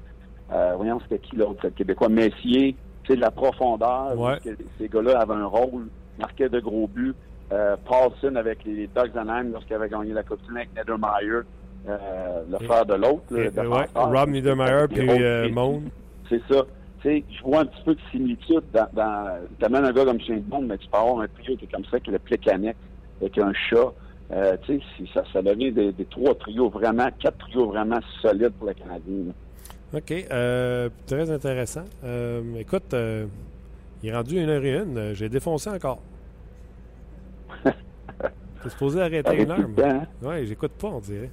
euh, voyons, c'était qui l'autre, le Québécois, Messier, c'est de la profondeur, Ouais. que ces gars-là avaient un rôle, marquaient de gros buts, euh, Paulson avec les Ducks d'Anaheim lorsqu'il avait gagné la Coupe avec Niedermayer, euh, le frère de l'autre. ouais. Rob Niedermayer Des puis. Moan. C'est ça. Tu sais, je vois un petit peu de similitude dans, dans t'amènes un gars comme Shane Bond, mais tu peux avoir un trio qui est comme ça, qui est le Plekanec, avec un chat. Euh, tu sais, ça, ça devient des, des trois trios vraiment, quatre trios vraiment solides pour le Canadien. OK. euh, très intéressant. Euh, écoute, euh, il est rendu une heure et une. Euh, J'ai défoncé encore. (laughs) T'es supposé arrêter Arrête une heure. hein? Oui, j'écoute pas, on dirait.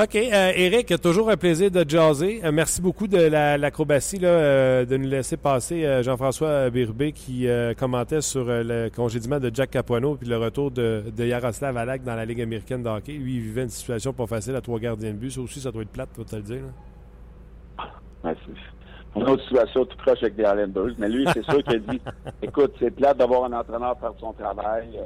OK. Euh, Eric, toujours un plaisir de jaser. Euh, merci beaucoup de la- l'acrobatie, euh, de nous laisser passer euh, Jean-François Bérubé qui commentait sur le congédiement de Jack Capuano puis le retour de, de Yaroslav Alak dans la Ligue américaine de hockey. Lui, il vivait une situation pas facile à trois gardiens de but. Ça aussi, ça doit être plate, faut te le dire. là. Ouais, une autre situation tout croche avec des Islanders. Mais lui, c'est sûr qu'il a dit (laughs) écoute, c'est plate d'avoir un entraîneur faire son travail.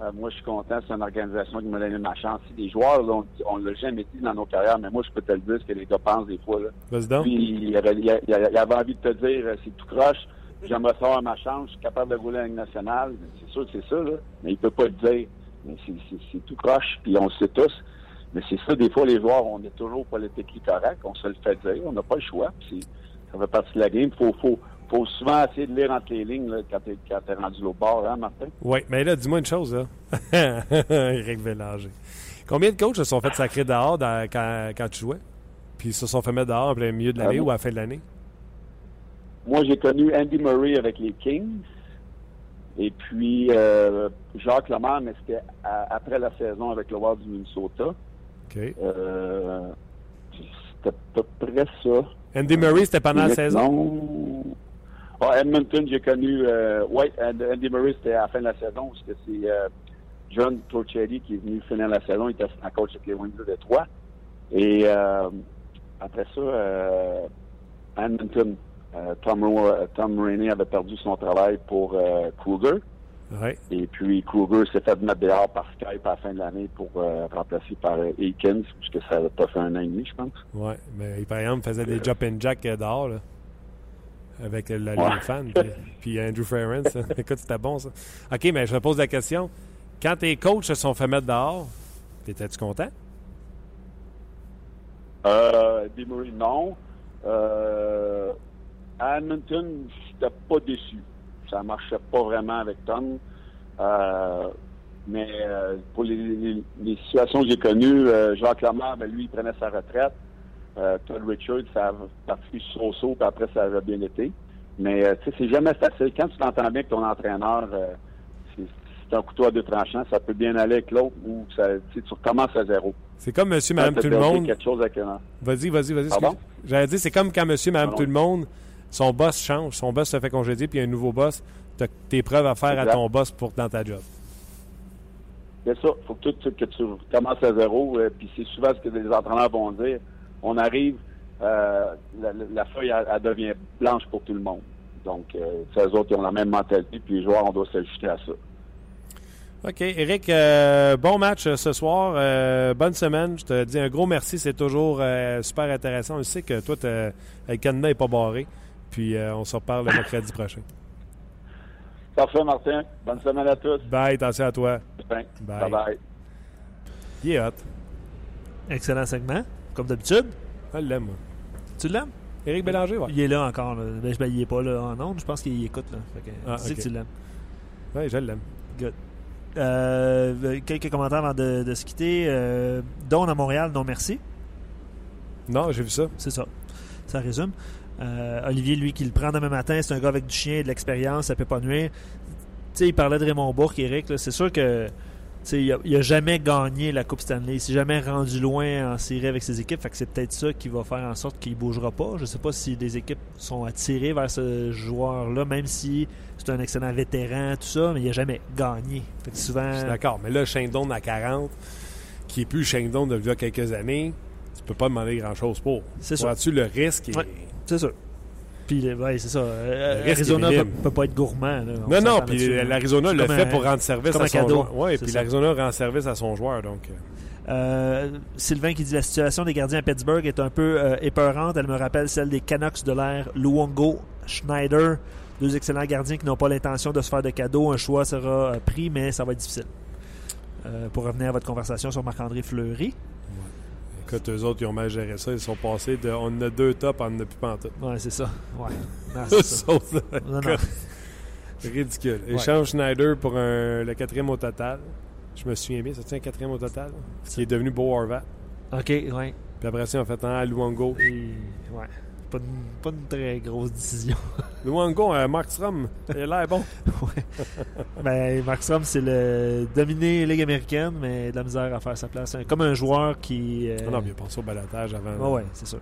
Euh, moi, je suis content. C'est une organisation qui m'a donné ma chance. Si des joueurs, là, on ne l'a jamais dit dans nos carrières, mais moi, je peux te le dire ce que les gars pensent des fois. Là. Lui, il avait, il avait envie de te dire euh, c'est tout croche. J'aimerais savoir ma chance. Je suis capable de rouler à la Ligue nationale. C'est sûr que c'est ça, là. Mais il peut pas le dire. Mais c'est- tout croche, puis on le sait tous. Mais c'est ça, des fois, les joueurs, on est toujours politiquement correct. On se le fait dire. On n'a pas le choix. puis ça fait partie de la game. Faut, faut, faut souvent essayer de lire entre les lignes là, quand t'es quand t'es rendu au bord, hein, Martin? Oui, mais là, dis-moi une chose, là. (laughs) Combien de coachs se sont fait sacrer dehors dans- quand, quand tu jouais? Puis ils se sont fait mettre dehors en plein milieu de l'année Ah ou à la fin de l'année? Moi, j'ai connu Andy Murray avec les Kings. Et puis euh, Jacques Lemaire, mais c'était après la saison avec le Wild du Minnesota. OK. Euh, c'était à peu près ça. Andy Murray, c'était pendant la saison? Non. Ah, Edmonton, j'ai connu. Euh, ouais, And- Andy Murray, c'était à la fin de la saison. C'était c'est, euh, John Torcelli qui est venu finir la saison. Il était assistant coach avec les Wings de Détroit. Et euh, après ça, euh, Edmonton, euh, Tom, Rainey avait perdu son travail pour euh, Kruger. Ouais. Et puis, Cougar s'est fait mettre dehors par Skype à la fin de l'année pour euh, remplacer par euh, Aikens, puisque ça n'a pas fait un an et demi, je pense. Ouais. Mais par exemple, il faisait des jump and jack euh, dehors, là. Avec le- Ouais. les fans. Puis, puis Andrew hein. (laughs) Écoute, c'était bon, ça. OK, mais je me pose la question. Quand tes coachs se sont fait mettre dehors, t'étais-tu content? Euh, Demery, non. Euh, à Edmonton, j'étais pas déçu. Ça marchait pas vraiment avec Tom. Euh, mais euh, pour les, les- les situations que j'ai connues, euh, Jacques Lamar, ben, lui, il prenait sa retraite. Euh, Todd Richard, ça a parti so-so, puis après, ça avait bien été. Mais euh, tu sais, c'est jamais facile. Quand tu t'entends bien avec ton entraîneur, euh, c'est un couteau à deux tranchants. Ça peut bien aller avec l'autre ou ça, tu tu recommences à zéro. C'est comme monsieur, madame, tout le monde. quelque chose avec un- Vas-y, vas-y, vas-y. J'allais dire, c'est comme quand monsieur, madame, tout le monde, son boss change, son boss se fait congédier, puis il y a un nouveau boss. T'as tes preuves à faire à ton boss pour dans ta job. C'est ça. faut que, tu, que tu commences à zéro. euh, puis c'est souvent ce que les entraîneurs vont dire. On arrive, euh, la, feuille, elle, elle devient blanche pour tout le monde. Donc, euh, c'est eux autres qui ont la même mentalité. Puis les joueurs, on doit s'ajuster à ça. OK. Eric, euh, bon match euh, ce soir. Euh, bonne semaine. Je te dis un gros merci. C'est toujours euh, super intéressant. Je sais que toi, le Canada n'est pas barré. Puis euh, on se reparle le mercredi prochain. Parfait, Martin. Bonne semaine à tous. Bye, attention à toi. Bye. Bye. Bye-bye. Il est hot. Excellent segment, comme d'habitude. Je l'aime. Tu l'aimes? Éric Bélanger, ouais. Il est là encore. Là. Ben, ben, il est pas là en ondes. Je pense qu'il écoute. Là. Fait que, Ah, dis ok. que tu l'aimes. Ouais, je l'aime. Euh, quelques commentaires avant de, de se quitter. Euh, Dawn à Montréal, non merci. Non, j'ai vu ça. C'est ça. Ça résume. Euh, Olivier, lui, qui le prend demain matin, c'est un gars avec du chien et de l'expérience, ça peut pas nuire. Tu sais, il parlait de Raymond Bourque, Eric. C'est sûr que tu sais, il a, il a jamais gagné la Coupe Stanley. Il s'est jamais rendu loin en série avec ses équipes. Fait que c'est peut-être ça qui va faire en sorte qu'il bougera pas. Je sais pas si des équipes sont attirées vers ce joueur-là, même si c'est un excellent vétéran, tout ça, mais il a jamais gagné. Fait que souvent. Je suis d'accord. Mais là, Shane Doan à 40, qui est plus Shane Doan de il y a quelques années, tu peux pas demander grand-chose pour. C'est sûr. Vois-tu, le risque. Ouais. C'est sûr. Puis, ouais, c'est ça. Euh, Le risque Arizona est peut, pas être gourmand. là. Non, non, puis l'Arizona le fait un- pour rendre service à son cadeau. joueur. Oui, puis l'Arizona rend service à son joueur. Donc, euh, Euh, Sylvain qui dit la situation des gardiens à Pittsburgh est un peu euh, épeurante. Elle me rappelle celle des Canucks de l'ère Luongo, Schneider. Deux excellents gardiens qui n'ont pas l'intention de se faire de cadeaux. Un choix sera euh, pris, mais ça va être difficile. Euh, pour revenir à votre conversation sur Marc-André Fleury. Écoute, eux autres, ils ont mal géré ça. Ils sont passés de on en a deux tops, on en a plus pantoute. Ouais, c'est ça. Ouais. Non, (laughs) c'est ça. Eux autres, là, Non, non. Ridicule. Échange Schneider pour un- le quatrième au total. Je me souviens bien, c'est un quatrième au total? Qui est devenu Beau Horvat. OK, ouais. Puis après ça, on fait un à Luongo. Et, ouais. Pas une, pas une très grosse décision. Luongo, (laughs) euh, Mark Strom, il a l'air bon. (laughs) Ben, Markstrom, c'est le dominer Ligue américaine, mais de la misère à faire sa place. Comme un joueur qui. euh, Ah non, mais il a pensé au balotage avant. Ouais, ouais, c'est sûr.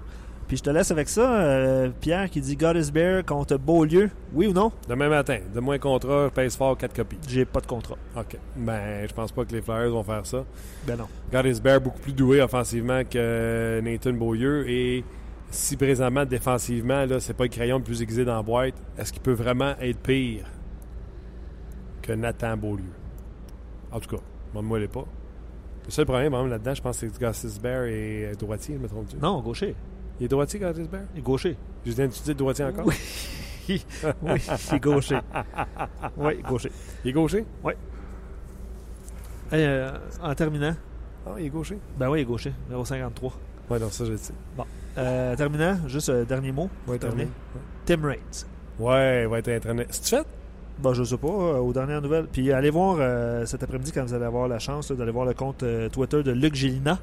Puis je te laisse avec ça. euh, Pierre qui dit God is Bear contre Beaulieu. Oui ou non? Demain matin, donne-moi un contrat, pèse fort, 4 copies. J'ai pas de contrat. OK. Ben, je pense pas que les Flyers vont faire ça. Ben non. God is Bear beaucoup plus doué offensivement que Nathan Beaulieu. Et si présentement, défensivement, là, c'est pas le crayon le plus aiguisé dans la boîte, est-ce qu'il peut vraiment être pire que Nathan Beaulieu? En tout cas, moi les pas. Le seul problème, là-dedans, je pense que Gossis Bear est euh, droitier, je me trompe-tu? Non, gaucher. Il est droitier, Gossis Bear? Il est gaucher. Je viens d'utiliser droitier encore? Oui. oui, il est gaucher. Oui, gaucher. Il est gaucher? Hey, euh, en terminant, Ah, il est gaucher? ben oui, il est gaucher. Numéro 53. Ouais, non, ça, je le sais. Euh, terminant, juste euh, dernier mot. Ouais, Terminé. terminé. Tim Raines. Ouais, il va être entraîné. C'est fait? Ben, je sais pas, euh, aux dernières nouvelles. Puis allez voir euh, cet après-midi, quand vous allez avoir la chance d'aller voir le compte euh, Twitter de Luc Gélina,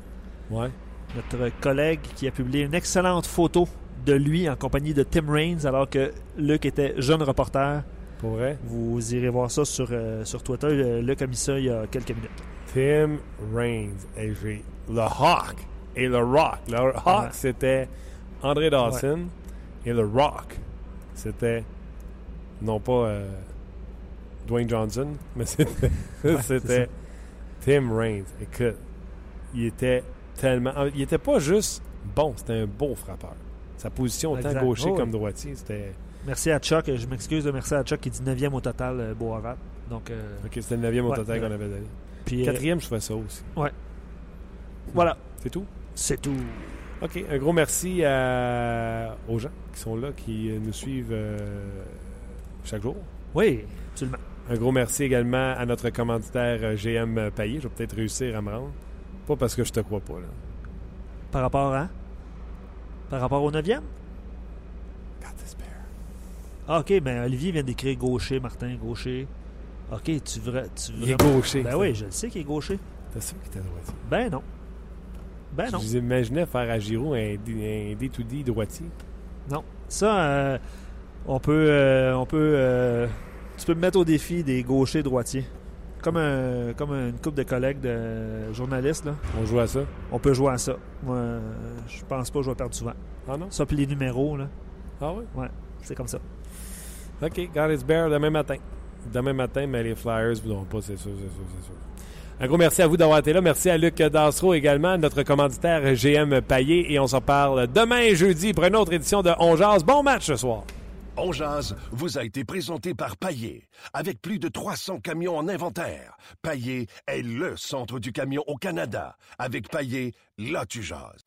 Ouais. notre collègue qui a publié une excellente photo de lui en compagnie de Tim Raines, alors que Luc était jeune reporter. Pour vrai? Vous irez voir ça sur, euh, sur Twitter. Luc a mis ça il y a quelques minutes. Tim Raines. Le Hawk et le Rock. Le Hawk, Ouais. c'était André Dawson. Et le Rock, c'était non pas euh, Dwayne Johnson, mais c'était (laughs) (laughs) c'était Tim Raines. Écoute, il était tellement. Il était pas juste bon, c'était un beau frappeur. Sa position, autant Exact. gaucher Oh, comme droitier, c'était. Merci à Chuck. Je m'excuse de merci à Chuck qui dit 9e au total, euh, Beauharvat. Donc, euh, OK, c'était le neuvième au Ouais, total ouais. qu'on avait donné. puis, euh, Quatrième, je fais ça aussi. voilà, C'est tout? C'est tout. OK. Un gros merci à- aux gens qui sont là, qui euh, nous suivent euh, chaque jour. Oui, absolument. Un gros merci également à notre commanditaire euh, GM Payet. Je vais peut-être réussir à me rendre. Pas parce que je te crois pas. Là. Par rapport à? Par rapport au neuvième? God despair. Ah, OK, ben Olivier vient d'écrire gaucher, Martin, gaucher. OK, tu veux. Tu Il est gaucher. Ben oui, je le sais qu'il est gaucher. T'as ça qui était droitier. Ben non. Ben non. Je vous imaginais faire à Giroud un, D- un D2D droitier? Non. Ça, euh, on peut. euh, on peut euh, tu peux me mettre au défi des gauchers droitiers. Comme, un, comme une couple de collègues de journalistes, là. On joue à ça? on peut jouer à ça. Moi, euh, je pense pas que je vais perdre souvent. Ah non? Ça, puis les numéros, là, Ah oui? c'est comme ça. OK, God is Bear demain matin. Demain matin, mais les Flyers ne voudront pas, c'est sûr, c'est sûr, c'est sûr. Un gros merci à vous d'avoir été là. Merci à Luc Dassereau également, notre commanditaire GM Payet. Et on s'en parle demain jeudi pour une autre édition de On Jase. Bon match ce soir. On jase vous a été présenté par Paillé. Avec plus de 300 camions en inventaire, Paillé est le centre du camion au Canada. Avec Paillé, là tu jases.